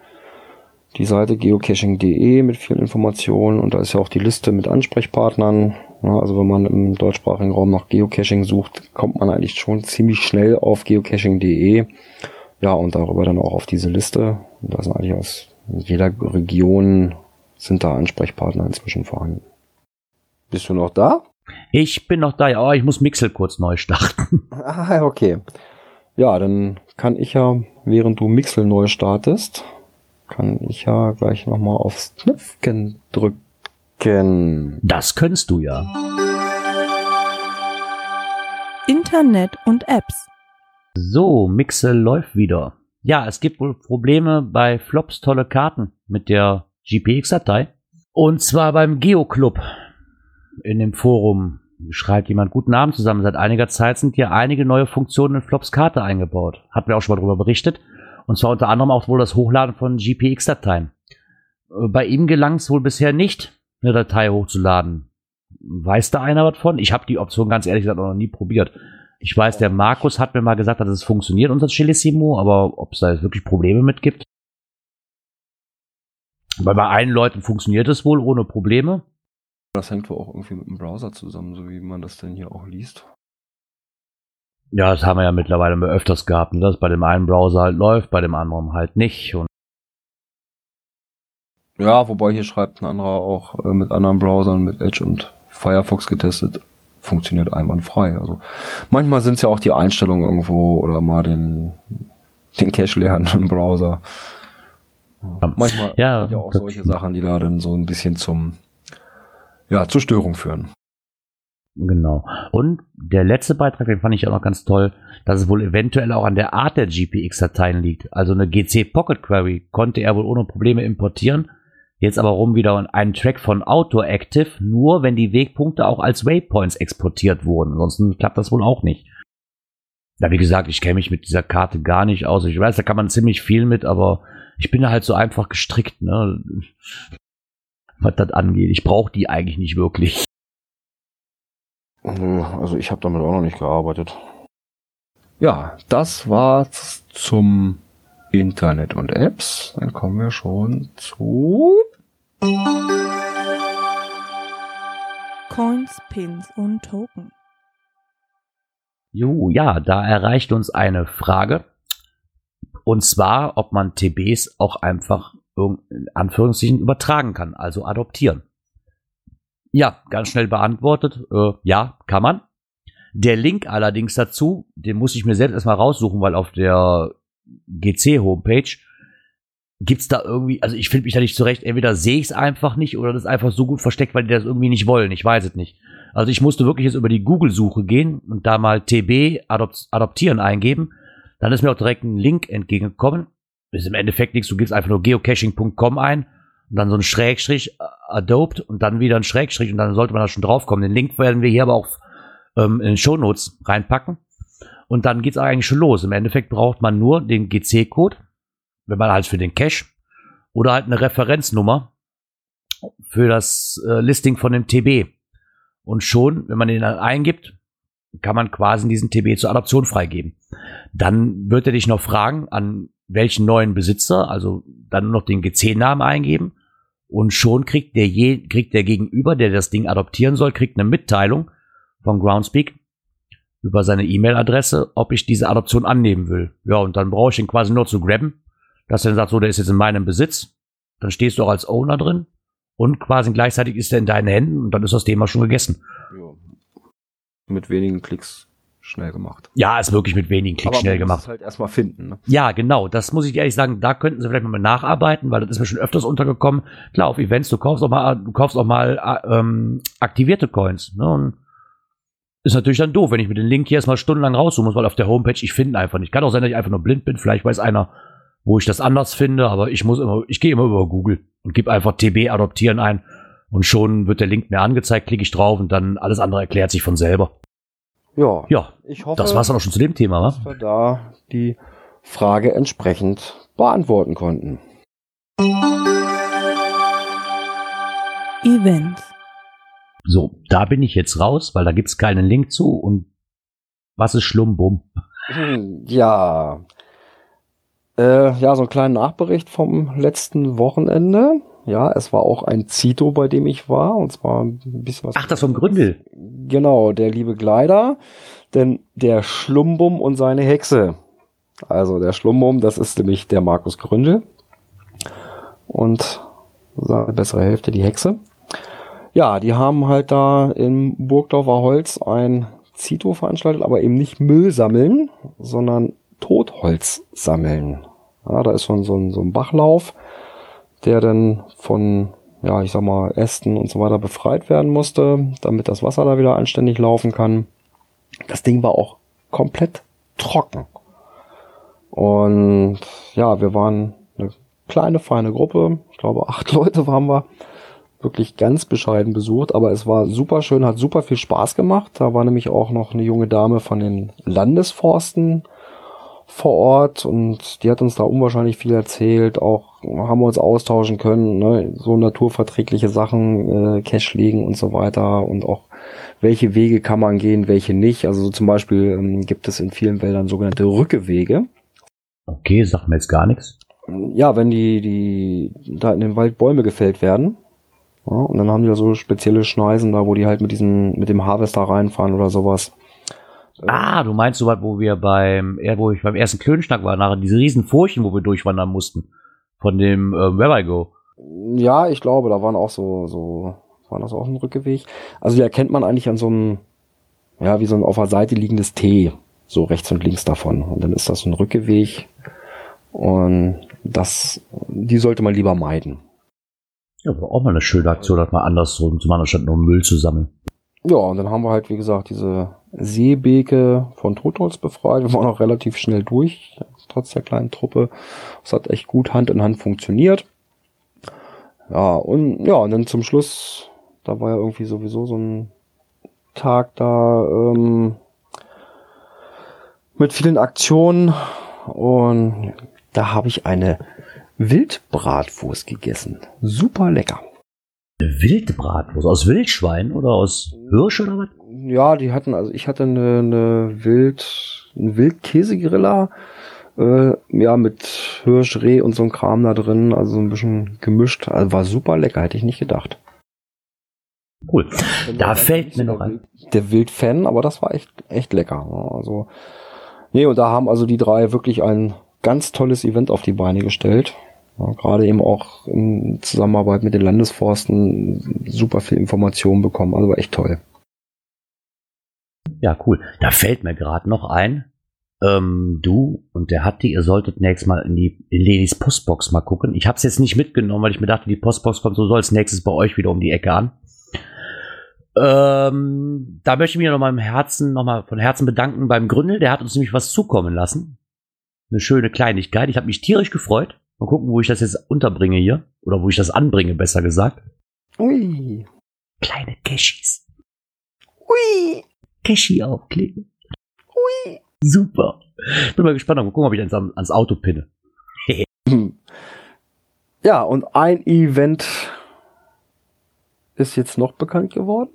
die Seite geocaching.de mit vielen Informationen und da ist ja auch die Liste mit Ansprechpartnern. Also wenn man im deutschsprachigen Raum nach Geocaching sucht, kommt man eigentlich schon ziemlich schnell auf geocaching.de. Ja, und darüber dann auch auf diese Liste. Und da sind eigentlich aus jeder Region sind da Ansprechpartner inzwischen vorhanden. Bist du noch da? Ich bin noch da, ja, ich muss Mixel kurz neu starten. Ah, okay. Ja, dann kann ich ja, während du Mixel neu startest, kann ich ja gleich nochmal aufs Knöpfchen drücken. Das könntest du ja. Internet und Apps. So, Mixel läuft wieder. Ja, es gibt wohl Probleme bei Flops tolle Karten mit der GPX-Datei. Und zwar beim Geoclub in dem Forum schreibt jemand guten Abend zusammen. Seit einiger Zeit sind hier einige neue Funktionen in Flops Karte eingebaut. Hatten wir auch schon mal darüber berichtet. Und zwar unter anderem auch wohl das Hochladen von GPX-Dateien. Äh, bei ihm gelang es wohl bisher nicht, eine Datei hochzuladen. Weiß da einer was von? Ich habe die Option ganz ehrlich gesagt noch nie probiert. Ich weiß, der Markus hat mir mal gesagt, dass es funktioniert, unser Chilissimo, aber ob es da jetzt wirklich Probleme mit gibt? Weil bei allen Leuten funktioniert es wohl ohne Probleme. Das hängt wohl auch irgendwie mit dem Browser zusammen, so wie man das denn hier auch liest. Ja, das haben wir ja mittlerweile mehr öfters gehabt, ne, das bei dem einen Browser halt läuft, bei dem anderen halt nicht. Und ja, wobei hier schreibt ein anderer auch äh, mit anderen Browsern, mit Edge und Firefox getestet, funktioniert einwandfrei. Also manchmal sind es ja auch die Einstellungen irgendwo oder mal den, den Cache leeren im Browser. Ja, manchmal ja, sind ja auch solche Sachen, die da dann so ein bisschen zum ja, zur Störung führen. Genau. Und der letzte Beitrag, den fand ich auch noch ganz toll, dass es wohl eventuell auch an der Art der GPX-Dateien liegt. Also eine GC Pocket Query konnte er wohl ohne Probleme importieren. Jetzt aber rum wieder einen Track von Outdoor Active, nur wenn die Wegpunkte auch als Waypoints exportiert wurden. Ansonsten klappt das wohl auch nicht. Ja, wie gesagt, ich kenne mich mit dieser Karte gar nicht aus. Ich weiß, da kann man ziemlich viel mit, aber ich bin da halt so einfach gestrickt, ne? Was das angeht. Ich brauche die eigentlich nicht wirklich. Nö, also ich habe damit auch noch nicht gearbeitet. Ja, das war's zum Internet und Apps. Dann kommen wir schon zu Coins, Pins und Token. Jo, ja, da erreicht uns eine Frage. Und zwar, ob man TBs auch einfach in Anführungszeichen übertragen kann, also adoptieren. Ja, ganz schnell beantwortet. Äh, ja, kann man. Der Link allerdings dazu, den muss ich mir selbst erstmal raussuchen, weil auf der GC-Homepage gibt's da irgendwie, also ich finde mich da nicht zurecht, entweder sehe ich es einfach nicht oder das ist einfach so gut versteckt, weil die das irgendwie nicht wollen. Ich weiß es nicht. Also ich musste wirklich jetzt über die Google-Suche gehen und da mal TB adopt adoptieren eingeben. Dann ist mir auch direkt ein Link entgegengekommen. Ist im Endeffekt nichts, du gibst einfach nur geocaching.com ein und dann so ein Schrägstrich, äh, Adopt und dann wieder ein Schrägstrich und dann sollte man da schon draufkommen. Den Link werden wir hier aber auch ähm, in den Show Notes reinpacken. Und dann geht's eigentlich schon los. Im Endeffekt braucht man nur den GC-Code, wenn man halt für den Cache oder halt eine Referenznummer. für das äh, Listing von dem TB. Und schon, wenn man den dann eingibt, kann man quasi diesen TB zur Adoption freigeben. Dann wird er dich noch fragen, an welchen neuen Besitzer, also dann nur noch den GC-Namen eingeben. Und schon kriegt der, je, kriegt der Gegenüber, der das Ding adoptieren soll, kriegt eine Mitteilung von Groundspeak über seine E-Mail-Adresse, ob ich diese Adoption annehmen will. Ja, und dann brauche ich ihn quasi nur zu grabben, dass er dann sagt, so, der ist jetzt in meinem Besitz. Dann stehst du auch als Owner drin und quasi gleichzeitig ist er in deinen Händen und dann ist das Thema schon gegessen. Ja. Mit wenigen Klicks schnell gemacht. Ja, ist wirklich mit wenigen Klicks schnell gemacht. Es halt erstmal finden. Ne? Ja, genau. Das muss ich ehrlich sagen. Da könnten sie vielleicht mal nacharbeiten, weil das ist mir schon öfters untergekommen. Klar, auf Events, du kaufst auch mal, du kaufst auch mal äh, ähm, aktivierte Coins. Ne? Und ist natürlich dann doof, wenn ich mir den Link hier erstmal stundenlang raussuchen muss, weil auf der Homepage ich finde einfach nicht. Kann auch sein, dass ich einfach nur blind bin. Vielleicht weiß einer, wo ich das anders finde, aber ich muss immer, ich gehe immer über Google und gebe einfach TB adoptieren ein und schon wird der Link mir angezeigt, klicke ich drauf und dann alles andere erklärt sich von selber. Ja, ja ich hoffe, das war's dann auch schon zu dem Thema, dass wir da die Frage entsprechend beantworten konnten. Events. So, da bin ich jetzt raus, weil da gibt's keinen Link zu und was ist Schlumbum? Hm, ja, äh, ja, so einen kleinen Nachbericht vom letzten Wochenende. Ja, es war auch ein Zito, bei dem ich war, und zwar ein bisschen was. Ach, das vom Gründel. Genau, der liebe Gleider, denn der Schlumbum und seine Hexe. Also der Schlumbum, das ist nämlich der Markus Gründel. Und seine bessere Hälfte, die Hexe. Ja, die haben halt da im Burgdorfer Holz ein Zito veranstaltet, aber eben nicht Müll sammeln, sondern Totholz sammeln. Ja, da ist so ein, so, ein, so ein Bachlauf, der dann von, ja, ich sag mal, Ästen und so weiter befreit werden musste, damit das Wasser da wieder anständig laufen kann. Das Ding war auch komplett trocken. Und ja, wir waren eine kleine, feine Gruppe. Ich glaube, acht Leute waren wir. Wirklich ganz bescheiden besucht, aber es war super schön, hat super viel Spaß gemacht. Da war nämlich auch noch eine junge Dame von den Landesforsten vor Ort und die hat uns da unwahrscheinlich viel erzählt. Auch haben wir uns austauschen können, ne? so naturverträgliche Sachen, äh, Cash legen und so weiter und auch welche Wege kann man gehen, welche nicht. Also so zum Beispiel ähm, gibt es in vielen Wäldern sogenannte Rückewege. Okay, sagt mir jetzt gar nichts. Ja, wenn die, die da in dem Wald Bäume gefällt werden, ja, und dann haben die da so spezielle Schneisen da, wo die halt mit diesem, mit dem Harvester reinfahren oder sowas. Ah, du meinst so was, wo wir beim, wo ich beim ersten Klönschnack war, nachher diese riesen Furchen, wo wir durchwandern mussten. Von dem äh, Where I Go. Ja, ich glaube, da waren auch so, so, war das auch ein Rückeweg. Also die erkennt man eigentlich an so einem, ja, wie so ein auf der Seite liegendes T, so rechts und links davon. Und dann ist das so ein Rückeweg. Und das, die sollte man lieber meiden. Ja, war auch mal eine schöne Aktion, dass man andersrum zum anderen statt nur Müll zu sammeln. Ja, und dann haben wir halt, wie gesagt, diese Seebeke von Totholz befreit. Wir waren auch relativ schnell durch, trotz der kleinen Truppe. Es hat echt gut Hand in Hand funktioniert. Ja, und ja, und dann zum Schluss, da war ja irgendwie sowieso so ein Tag da ähm, mit vielen Aktionen und da habe ich eine Wildbratwurst gegessen. Super lecker. Wildbratwurst aus Wildschwein oder aus Hirsch oder was? Ja, die hatten, also ich hatte eine, eine Wild, einen Wildkäsegriller, äh, ja, mit Hirsch, Reh und so ein Kram da drin, also ein bisschen gemischt. Also war super lecker, hätte ich nicht gedacht. Cool. Da fällt mir noch ein. Der Wildfan, aber das war echt, echt lecker. Also, nee, und da haben also die drei wirklich ein ganz tolles Event auf die Beine gestellt. Ja, gerade eben auch in Zusammenarbeit mit den Landesforsten super viel Informationen bekommen. Also war echt toll. Ja, cool. Da fällt mir gerade noch ein, ähm, du und der Hatti, ihr solltet nächstes Mal in die in Lenis Postbox mal gucken. Ich habe es jetzt nicht mitgenommen, weil ich mir dachte, die Postbox kommt so als nächstes bei euch wieder um die Ecke an. Ähm, da möchte ich mich nochmal im Herzen, nochmal von Herzen bedanken beim Gründel. Der hat uns nämlich was zukommen lassen. Eine schöne Kleinigkeit. Ich habe mich tierisch gefreut. Mal gucken, wo ich das jetzt unterbringe hier. Oder wo ich das anbringe, besser gesagt. Ui. Kleine Cashis. Ui. Cashy aufkleben. Super. Bin mal gespannt. Mal gucken, ob ich ans, ans Auto pinne. ja, und ein Event ist jetzt noch bekannt geworden?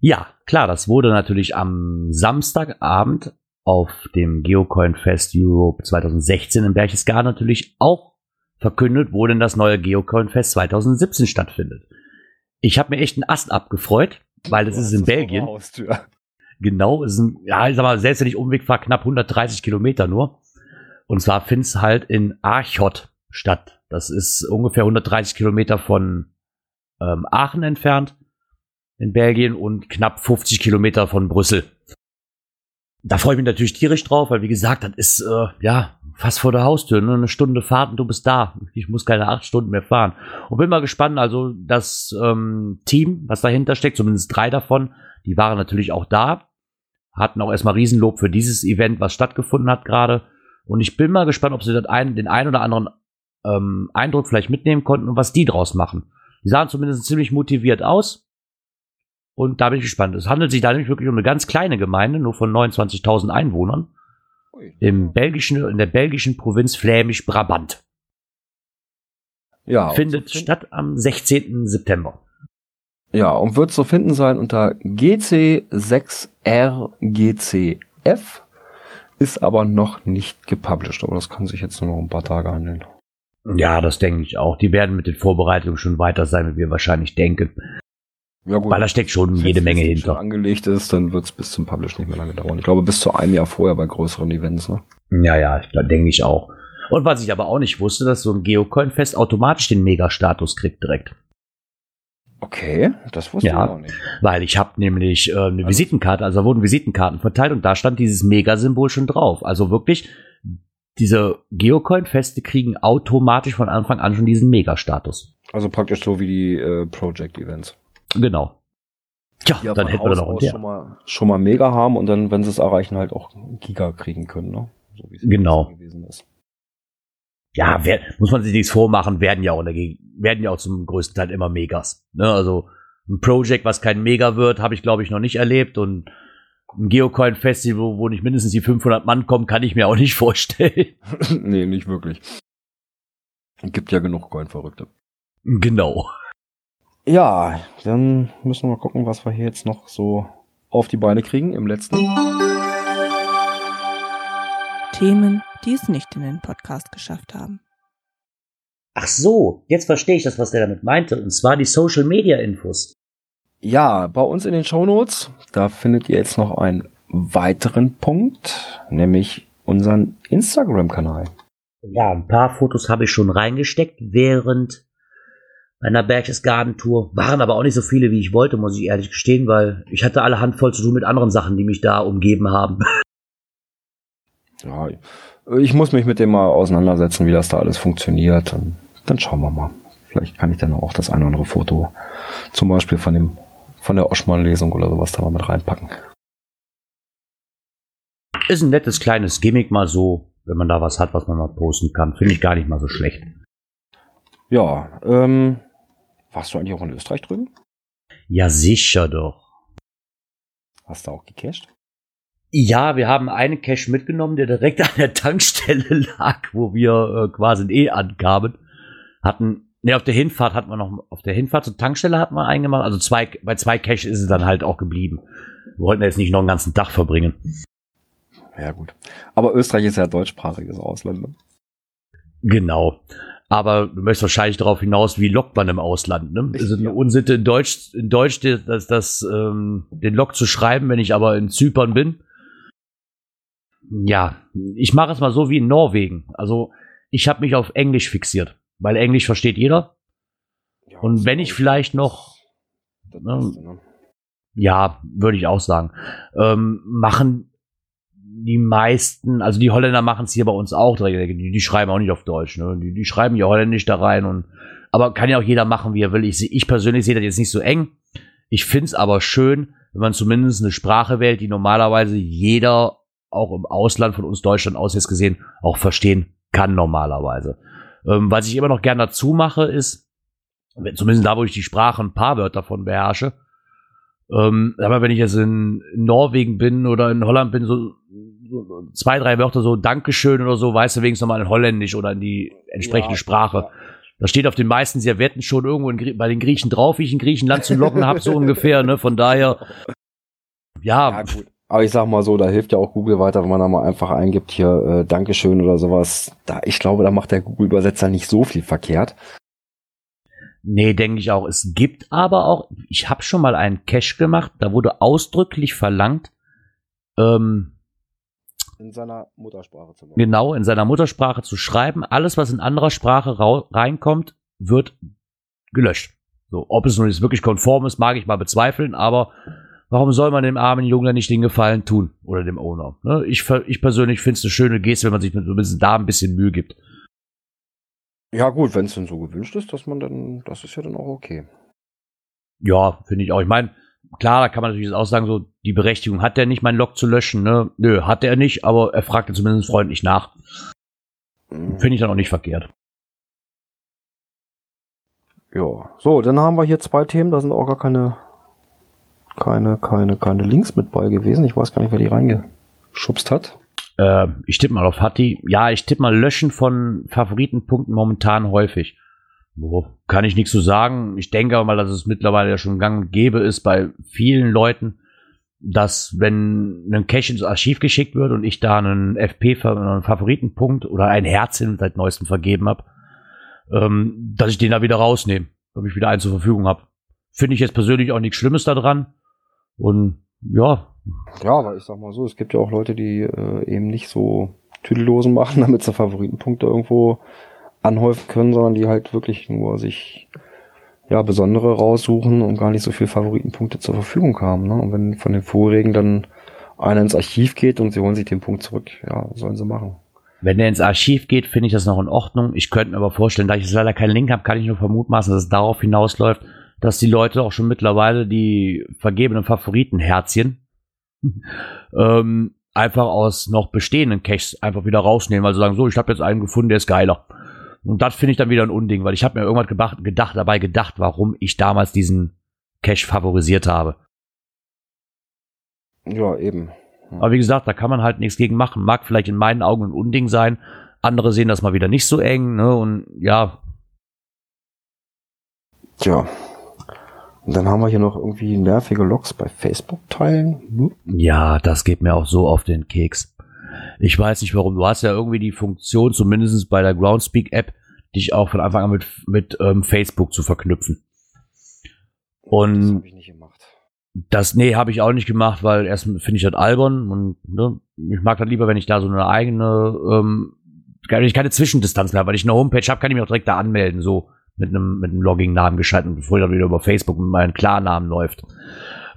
Ja, klar, das wurde natürlich am Samstagabend auf dem Geocoin Fest Europe 2016 in Berchtesgaden natürlich auch verkündet, wo denn das neue Geocoin Fest 2017 stattfindet. Ich habe mir echt einen Ast abgefreut, weil es ist in Belgien. Genau, ist ein, ja, ich sag mal, Umweg fahre, knapp 130 Kilometer nur. Und zwar findet es halt in Archot statt. Das ist ungefähr 130 Kilometer von ähm, Aachen entfernt in Belgien und knapp 50 Kilometer von Brüssel. Da freue ich mich natürlich tierisch drauf, weil wie gesagt, das ist äh, ja fast vor der Haustür, nur ne? eine Stunde Fahrt und du bist da. Ich muss keine acht Stunden mehr fahren. Und bin mal gespannt, also das ähm, Team, was dahinter steckt, zumindest drei davon, die waren natürlich auch da, hatten auch erstmal Riesenlob für dieses Event, was stattgefunden hat gerade. Und ich bin mal gespannt, ob sie ein, den einen oder anderen ähm, Eindruck vielleicht mitnehmen konnten und was die draus machen. Die sahen zumindest ziemlich motiviert aus. Und da bin ich gespannt. Es handelt sich da nämlich wirklich um eine ganz kleine Gemeinde, nur von 29.000 Einwohnern. Im belgischen, in der belgischen Provinz Flämisch-Brabant. Ja. Findet so statt am 16. September. Ja, und wird zu finden sein unter GC6RGCF, ist aber noch nicht gepublished, aber das kann sich jetzt nur noch ein paar Tage handeln. Ja, das denke ich auch. Die werden mit den Vorbereitungen schon weiter sein, wie wir wahrscheinlich denken. Ja, gut. Weil da steckt schon jede Menge hinter. Wenn angelegt ist, dann wird es bis zum Publish nicht mehr lange dauern. Ich glaube, bis zu einem Jahr vorher bei größeren Events. Ne? Ja, ja, da denke ich auch. Und was ich aber auch nicht wusste, dass so ein Geocoin-Fest automatisch den Mega-Status kriegt direkt. Okay, das wusste ja, ich auch nicht. Weil ich habe nämlich äh, eine also, Visitenkarte, also da wurden Visitenkarten verteilt und da stand dieses Mega-Symbol schon drauf. Also wirklich, diese Geocoin-Feste kriegen automatisch von Anfang an schon diesen Mega-Status. Also praktisch so wie die äh, Project-Events. Genau. Ja, ja dann hätten wir noch schon mal, schon mal Mega haben und dann, wenn sie es erreichen, halt auch Giga kriegen können, ne? So wie es genau. gewesen ist. Ja, wer, muss man sich nichts vormachen, werden ja auch dagegen, werden ja auch zum größten Teil immer Megas. Ne? Also ein Project, was kein Mega wird, habe ich glaube ich noch nicht erlebt und ein Geocoin-Festival, wo nicht mindestens die 500 Mann kommen, kann ich mir auch nicht vorstellen. nee, nicht wirklich. Gibt ja genug Coin-Verrückte. Genau. Ja, dann müssen wir mal gucken, was wir hier jetzt noch so auf die Beine kriegen im letzten. Themen, die es nicht in den Podcast geschafft haben. Ach so, jetzt verstehe ich das, was der damit meinte, und zwar die Social Media Infos. Ja, bei uns in den Show Notes, da findet ihr jetzt noch einen weiteren Punkt, nämlich unseren Instagram-Kanal. Ja, ein paar Fotos habe ich schon reingesteckt, während einer Berchtesgaden-Tour. Waren aber auch nicht so viele, wie ich wollte, muss ich ehrlich gestehen, weil ich hatte alle Handvoll zu tun mit anderen Sachen, die mich da umgeben haben. Ja, ich muss mich mit dem mal auseinandersetzen, wie das da alles funktioniert. Und dann schauen wir mal. Vielleicht kann ich dann auch das eine oder andere Foto zum Beispiel von dem von der Oschmann-Lesung oder sowas da mal mit reinpacken. Ist ein nettes kleines Gimmick mal so, wenn man da was hat, was man mal posten kann. Finde ich gar nicht mal so schlecht. Ja, ähm, warst du eigentlich auch in Österreich drüben? Ja, sicher doch. Hast du auch gecached? Ja, wir haben einen Cache mitgenommen, der direkt an der Tankstelle lag, wo wir äh, quasi eh ankamen. Hatten, ne, auf der Hinfahrt hatten wir noch, auf der Hinfahrt zur Tankstelle hatten wir eingemacht. Also zwei, bei zwei Caches ist es dann halt auch geblieben. Wir wollten jetzt nicht noch einen ganzen Tag verbringen. Ja, gut. Aber Österreich ist ja deutschsprachiges Ausland. Ne? Genau. Aber du möchtest wahrscheinlich darauf hinaus, wie lockt man im Ausland. Ne? Ist es eine Unsitte in Deutsch, in Deutsch das, das, ähm, den Log zu schreiben, wenn ich aber in Zypern bin? Ja, ich mache es mal so wie in Norwegen. Also ich habe mich auf Englisch fixiert, weil Englisch versteht jeder. Ja, Und wenn ich vielleicht noch, ne, ne? ja, würde ich auch sagen, ähm, machen die meisten, also die Holländer machen es hier bei uns auch, die, die, schreiben auch nicht auf Deutsch, ne? die, die schreiben ja Holländisch da rein und aber kann ja auch jeder machen, wie er will. Ich, ich persönlich sehe das jetzt nicht so eng. Ich finde es aber schön, wenn man zumindest eine Sprache wählt, die normalerweise jeder auch im Ausland von uns Deutschland aus jetzt gesehen auch verstehen kann normalerweise. Ähm, was ich immer noch gern dazu mache, ist, zumindest da, wo ich die Sprache ein paar Wörter davon beherrsche, ähm, aber wenn ich jetzt in Norwegen bin oder in Holland bin, so, so zwei, drei Wörter so Dankeschön oder so, weißt du wenigstens nochmal in Holländisch oder in die entsprechende ja, Sprache. Ja. Das steht auf den meisten Servietten schon irgendwo bei den Griechen drauf, wie ich in Griechenland zu locken habe, so ungefähr. Ne? Von daher, ja. ja gut. Aber ich sag mal so, da hilft ja auch Google weiter, wenn man da mal einfach eingibt, hier äh, Dankeschön oder sowas. Da, ich glaube, da macht der Google-Übersetzer nicht so viel verkehrt. Nee, denke ich auch. Es gibt aber auch, ich habe schon mal einen Cache gemacht, da wurde ausdrücklich verlangt, ähm, in seiner Muttersprache zu machen. Genau, in seiner Muttersprache zu schreiben. Alles, was in anderer Sprache reinkommt, wird gelöscht. So, ob es nun jetzt wirklich konform ist, mag ich mal bezweifeln, aber warum soll man dem armen Jungen nicht den Gefallen tun? Oder dem Owner? Ne? Ich, ich persönlich finde es eine schöne Geste, wenn man sich mit, da ein bisschen Mühe gibt. Ja, gut, wenn es denn so gewünscht ist, dass man dann, das ist ja dann auch okay. Ja, finde ich auch. Ich meine, klar, da kann man natürlich auch sagen, so, die Berechtigung hat er nicht, mein Log zu löschen, ne? Nö, hat er nicht, aber er fragte zumindest freundlich nach. Mhm. Finde ich dann auch nicht verkehrt. Ja, so, dann haben wir hier zwei Themen, da sind auch gar keine, keine, keine, keine Links mit bei gewesen. Ich weiß gar nicht, wer die reingeschubst hat. Äh, ich tippe mal auf Hatti. Ja, ich tippe mal Löschen von Favoritenpunkten momentan häufig. Wo kann ich nichts zu sagen. Ich denke aber mal, dass es mittlerweile ja schon gang und gäbe ist bei vielen Leuten, dass wenn ein Cache ins Archiv geschickt wird und ich da einen FP, einen Favoritenpunkt oder ein Herzchen seit neuestem vergeben habe, ähm, dass ich den da wieder rausnehme, damit ich wieder einen zur Verfügung habe. Finde ich jetzt persönlich auch nichts Schlimmes daran. Und ja. Ja, aber ich sag mal so, es gibt ja auch Leute, die äh, eben nicht so Tüdellosen machen, damit sie Favoritenpunkte irgendwo anhäufen können, sondern die halt wirklich nur sich ja besondere raussuchen und gar nicht so viel Favoritenpunkte zur Verfügung haben. Ne? Und wenn von den Vorregen dann einer ins Archiv geht und sie holen sich den Punkt zurück, ja, sollen sie machen. Wenn der ins Archiv geht, finde ich das noch in Ordnung. Ich könnte mir aber vorstellen, da ich jetzt leider keinen Link habe, kann ich nur vermutmaßen, dass es darauf hinausläuft, dass die Leute auch schon mittlerweile die vergebenen Favoritenherzchen ähm, einfach aus noch bestehenden Caches einfach wieder rausnehmen, weil sie sagen, so, ich habe jetzt einen gefunden, der ist geiler. Und das finde ich dann wieder ein Unding, weil ich habe mir irgendwas gedacht, gedacht, dabei gedacht, warum ich damals diesen Cache favorisiert habe. Ja, eben. Hm. Aber wie gesagt, da kann man halt nichts gegen machen. Mag vielleicht in meinen Augen ein Unding sein. Andere sehen das mal wieder nicht so eng, ne? Und ja. Tja. Und dann haben wir hier noch irgendwie nervige Logs bei Facebook teilen. Hm? Ja, das geht mir auch so auf den Keks. Ich weiß nicht warum. Du hast ja irgendwie die Funktion, zumindest bei der Groundspeak-App, dich auch von Anfang an mit, mit ähm, Facebook zu verknüpfen. Und das habe ich nicht gemacht. Das, nee, habe ich auch nicht gemacht, weil erst finde ich das albern und ne, ich mag das lieber, wenn ich da so eine eigene, ähm, wenn ich keine Zwischendistanz mehr, weil ich eine Homepage habe, kann ich mich auch direkt da anmelden, so mit einem mit einem Logging-Namen geschaltet, bevor dann wieder über Facebook mit meinem Klarnamen läuft.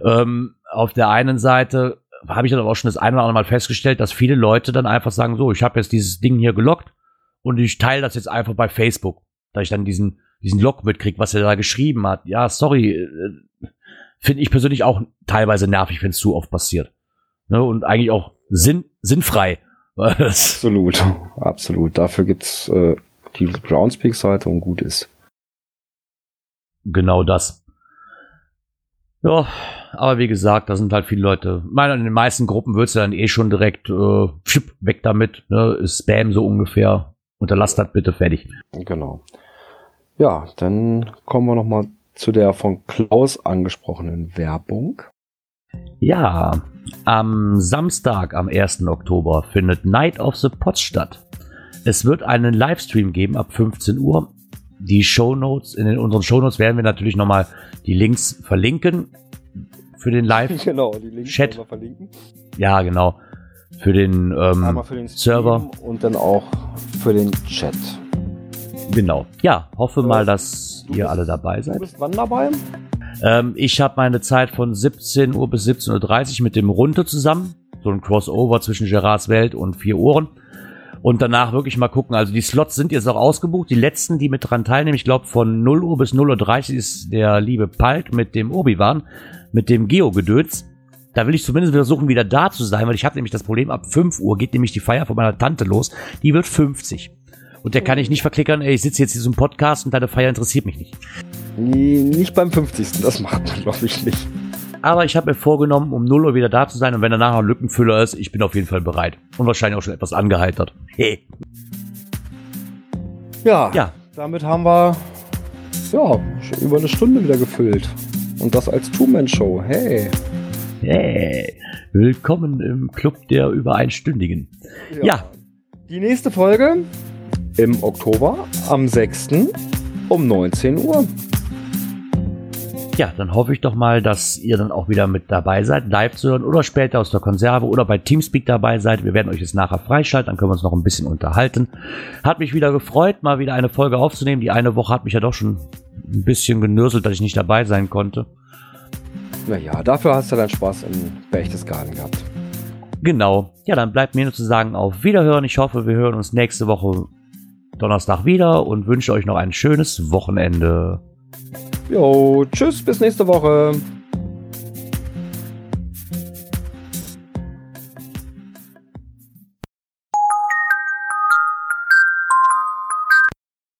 Ähm, auf der einen Seite habe ich dann auch schon das eine oder andere Mal festgestellt, dass viele Leute dann einfach sagen, so, ich habe jetzt dieses Ding hier gelockt und ich teile das jetzt einfach bei Facebook, da ich dann diesen, diesen Log mitkriege, was er da geschrieben hat. Ja, sorry, äh, finde ich persönlich auch teilweise nervig, wenn es zu oft passiert. Ne, und eigentlich auch sinn, sinnfrei. absolut, absolut. Dafür gibt's äh, die Groundspeak-Seite und gut ist. Genau das. Ja, aber wie gesagt, da sind halt viele Leute. Meine, in den meisten Gruppen würdest du dann eh schon direkt äh, weg damit. Ne? Ist Spam so ungefähr. Unterlass das bitte fertig. Genau. Ja, dann kommen wir nochmal zu der von Klaus angesprochenen Werbung. Ja, am Samstag, am 1. Oktober, findet Night of the Pots statt. Es wird einen Livestream geben ab 15 Uhr. Die Shownotes, in unseren Shownotes werden wir natürlich nochmal die Links verlinken für den Live-Chat. Genau, die Links Chat. wir verlinken. Ja, genau. Für den, ähm, für den Server. Und dann auch für den Chat. Genau. Ja, hoffe mal, dass ihr bist, alle dabei seid. Du bist wann dabei? Ähm, ich habe meine Zeit von 17 Uhr bis 17.30 Uhr mit dem Runde zusammen. So ein Crossover zwischen Gerards Welt und vier Ohren. Und danach wirklich mal gucken. Also die Slots sind jetzt auch ausgebucht. Die letzten, die mit dran teilnehmen, ich glaube von 0 Uhr bis 0.30 Uhr ist der liebe Palk mit dem Obi-Wan mit dem Geo-Gedöns. Da will ich zumindest versuchen, wieder da zu sein, weil ich habe nämlich das Problem, ab 5 Uhr geht nämlich die Feier von meiner Tante los. Die wird 50. Und der kann ich nicht verklickern, ey, ich sitze jetzt hier so im Podcast und deine Feier interessiert mich nicht. Nicht beim 50. Das macht man, glaube ich, nicht. Aber ich habe mir vorgenommen, um 0 Uhr wieder da zu sein und wenn danach noch ein Lückenfüller ist, ich bin auf jeden Fall bereit. Und wahrscheinlich auch schon etwas angeheitert. Hey. Ja. Ja. Damit haben wir ja schon über eine Stunde wieder gefüllt. Und das als Two-Man-Show. Hey. Hey. Willkommen im Club der über einstündigen. Ja. ja. Die nächste Folge im Oktober am 6. um 19 Uhr. Ja, dann hoffe ich doch mal, dass ihr dann auch wieder mit dabei seid, live zu hören oder später aus der Konserve oder bei Teamspeak dabei seid. Wir werden euch jetzt nachher freischalten, dann können wir uns noch ein bisschen unterhalten. Hat mich wieder gefreut, mal wieder eine Folge aufzunehmen. Die eine Woche hat mich ja doch schon ein bisschen genürselt, dass ich nicht dabei sein konnte. Naja, dafür hast du dann Spaß im Berchtesgaden gehabt. Genau. Ja, dann bleibt mir nur zu sagen, auf Wiederhören. Ich hoffe, wir hören uns nächste Woche Donnerstag wieder und wünsche euch noch ein schönes Wochenende. Jo, tschüss, bis nächste Woche.